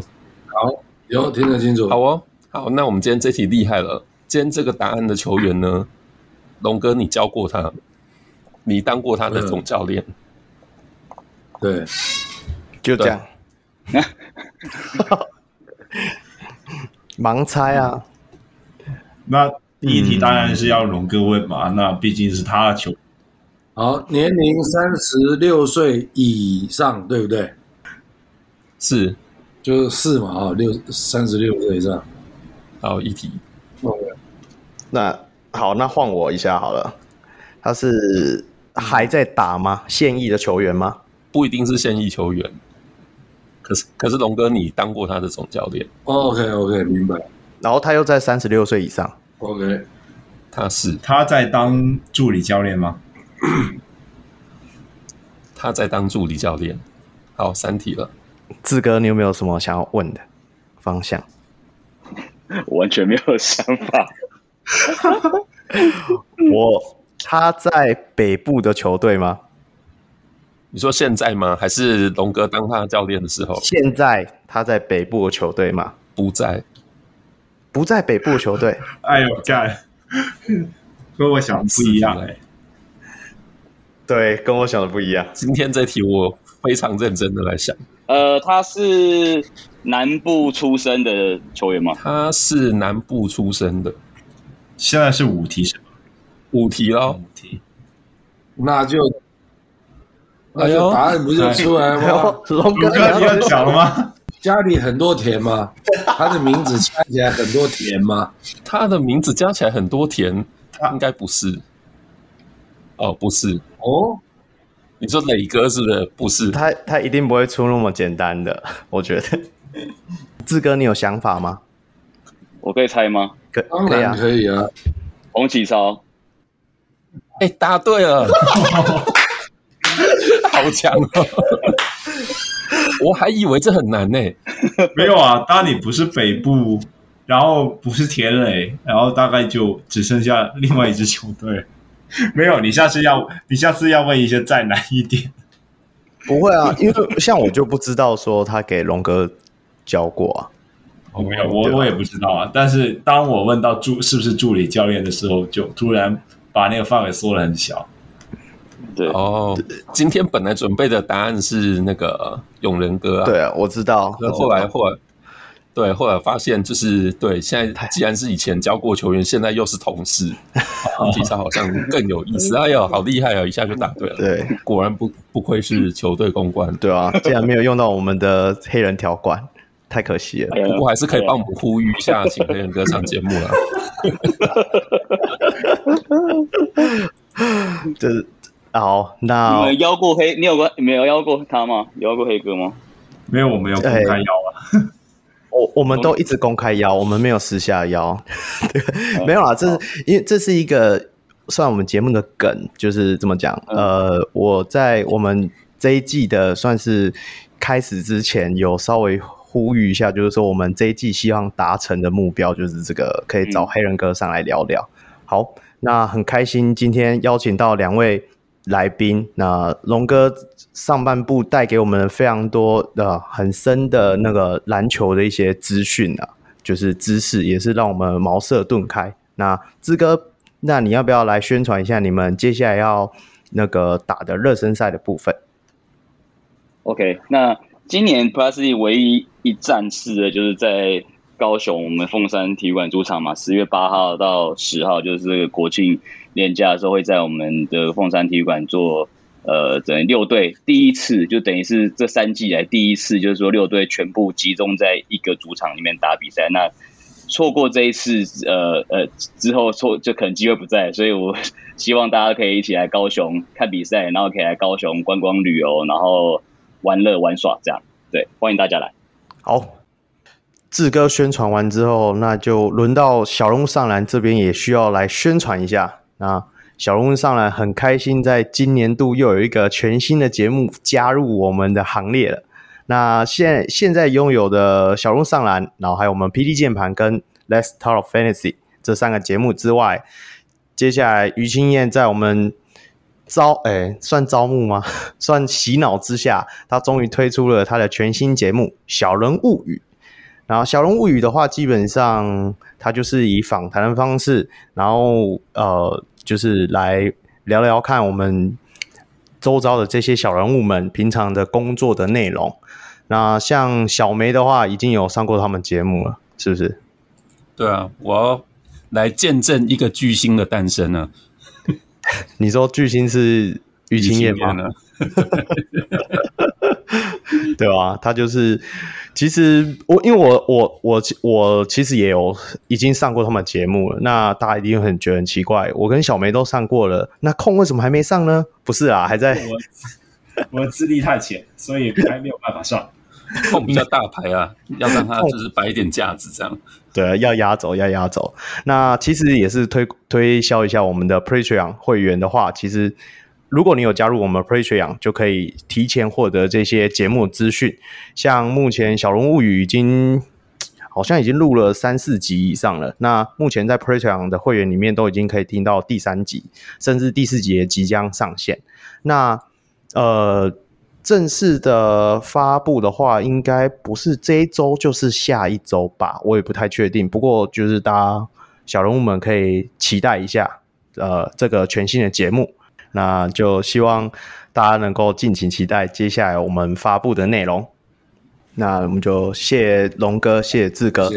好，有听得清楚。好哦。好，那我们今天这题厉害了。今天这个答案的球员呢，龙哥，你教过他，你当过他的总教练。对，就这样。盲猜啊！那第一题当然是要龙哥问嘛，嗯、那毕竟是他的球。好，年龄三十六岁以上，对不对？是，就是四嘛，啊，六三十六岁以上。好，一题。那好，那换我一下好了。他是还在打吗？现役的球员吗？不一定是现役球员。可是，可是龙哥，你当过他的总教练。OK，OK，明白。然后他又在三十六岁以上。OK，他是他在当助理教练吗？他在当助理教练。好，三题了。志哥，你有没有什么想要问的方向？完全没有想法。我他在北部的球队吗？你说现在吗？还是龙哥当他教练的时候？现在他在北部的球队吗？不在，不在北部的球队。哎呦，干，跟我想的不一样哎。对，跟我想的不一样。今天这题我非常认真的来想。呃，他是南部出生的球员吗？他是南部出生的。现在是五题是吗？五题喽。五题。那就，那就答案不就出来了吗？龙哥，你要讲了吗？家里很多田吗？他的名字加起来很多田吗？他的名字加起来很多田，他应该不是。哦，不是哦，你说磊哥是不是？不是，他他一定不会出那么简单的，我觉得。志哥，你有想法吗？我可以猜吗？可当然可以啊。洪启超，哎，答对了，好强哦！我还以为这很难呢。没有啊，当你不是北部，然后不是田磊，然后大概就只剩下另外一支球队。没有，你下次要，你下次要问一些再难一点。不会啊，因为像我就不知道说他给龙哥教过啊。哦，没有，我我也不知道啊。但是当我问到助是不是助理教练的时候，就突然把那个范围缩得很小。对哦，今天本来准备的答案是那个永仁哥啊。对啊，我知道。那后来后来。对，后来发现就是对，现在既然是以前教过球员，现在又是同事，其实好像更有意思。哎呦，好厉害啊！一下就答对了。对，果然不不愧是球队公关。对啊，竟然没有用到我们的黑人条款，太可惜了。不过还是可以帮我们呼吁一下，请黑人哥上节目了。就是好，那你们邀过黑？你有过没有邀过他吗？邀过黑哥吗？没有，我没有公开邀啊。我我们都一直公开邀，我们没有私下邀，对，没有啦，这是因为这是一个算我们节目的梗，就是这么讲。呃，我在我们这一季的算是开始之前，有稍微呼吁一下，就是说我们这一季希望达成的目标，就是这个可以找黑人哥上来聊聊。好，那很开心今天邀请到两位来宾，那龙哥。上半部带给我们非常多的很深的那个篮球的一些资讯啊，就是知识，也是让我们茅塞顿开。那志哥，那你要不要来宣传一下你们接下来要那个打的热身赛的部分？OK，那今年 Plus 唯一一站是的就是在高雄我们凤山体育馆主场嘛，十月八号到十号就是国庆年假的时候会在我们的凤山体育馆做。呃，等于六队第一次，就等于是这三季来第一次，就是说六队全部集中在一个主场里面打比赛。那错过这一次，呃呃，之后错就可能机会不在，所以我希望大家可以一起来高雄看比赛，然后可以来高雄观光旅游，然后玩乐玩耍这样。对，欢迎大家来。好，志哥宣传完之后，那就轮到小龙上篮这边也需要来宣传一下那。小龙上篮很开心，在今年度又有一个全新的节目加入我们的行列了。那现现在拥有的小龙上篮，然后还有我们 PD 键盘跟 Let's Talk Fantasy 这三个节目之外，接下来于青燕在我们招诶、算招募吗？算洗脑之下，他终于推出了他的全新节目《小人物语》。然后《小人物语》的话，基本上它就是以访谈的方式，然后呃。就是来聊聊看我们周遭的这些小人物们平常的工作的内容。那像小梅的话，已经有上过他们节目了，是不是？对啊，我要来见证一个巨星的诞生呢。你说巨星是于青叶吗？呢？对啊，他就是，其实我因为我我我我其实也有已经上过他们节目了，那大家一定很觉得很奇怪，我跟小梅都上过了，那空为什么还没上呢？不是啊，还在我我资历太浅，所以还没有办法上。空比较大牌啊，要让他就是摆一点架子这样。对，要压轴，要压轴。那其实也是推推销一下我们的 Patreon 会员的话，其实。如果你有加入我们 Patreon，就可以提前获得这些节目资讯。像目前《小龙物语》已经好像已经录了三四集以上了。那目前在 Patreon 的会员里面都已经可以听到第三集，甚至第四集也即将上线。那呃，正式的发布的话，应该不是这一周，就是下一周吧，我也不太确定。不过就是大家小人物们可以期待一下，呃，这个全新的节目。那就希望大家能够敬请期待接下来我们发布的内容。那我们就谢龙哥，谢志哥。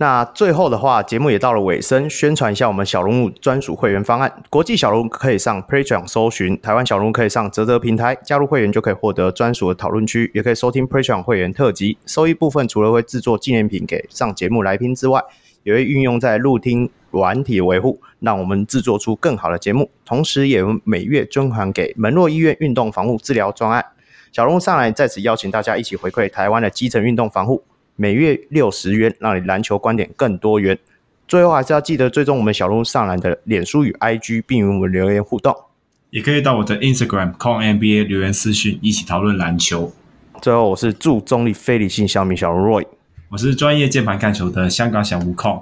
那最后的话，节目也到了尾声，宣传一下我们小人物专属会员方案。国际小人物可以上 Patreon 搜寻，台湾小人物可以上泽泽平台加入会员，就可以获得专属的讨论区，也可以收听 Patreon 会员特辑。收益部分除了会制作纪念品给上节目来宾之外，也会运用在录听软体维护，让我们制作出更好的节目。同时，也每月捐款给门诺医院运动防护治疗专案。小龙上来在此邀请大家一起回馈台湾的基层运动防护，每月六十元，让你篮球观点更多元。最后，还是要记得追踪我们小路上篮的脸书与 IG，并与我们留言互动。也可以到我的 Instagram CONNBA 留言私讯，一起讨论篮球。最后，我是驻中立非理性小米小人 Roy。我是专业键盘看球的香港小悟空，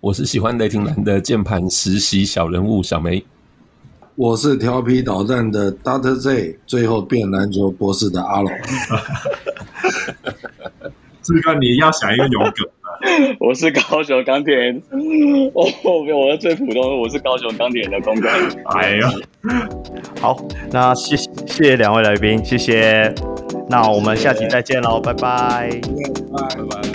我是喜欢雷霆蓝的键盘实习小人物小梅，我是调皮捣蛋的 Doctor Z，最后变篮球博士的阿龙。志哥，你要想一个有梗的。我是高雄钢铁人，我，我是最普通的，我是高雄钢铁人的公哥。哎呀，好，那谢谢谢两位来宾，谢谢。那我们下期再见喽，拜拜，拜拜。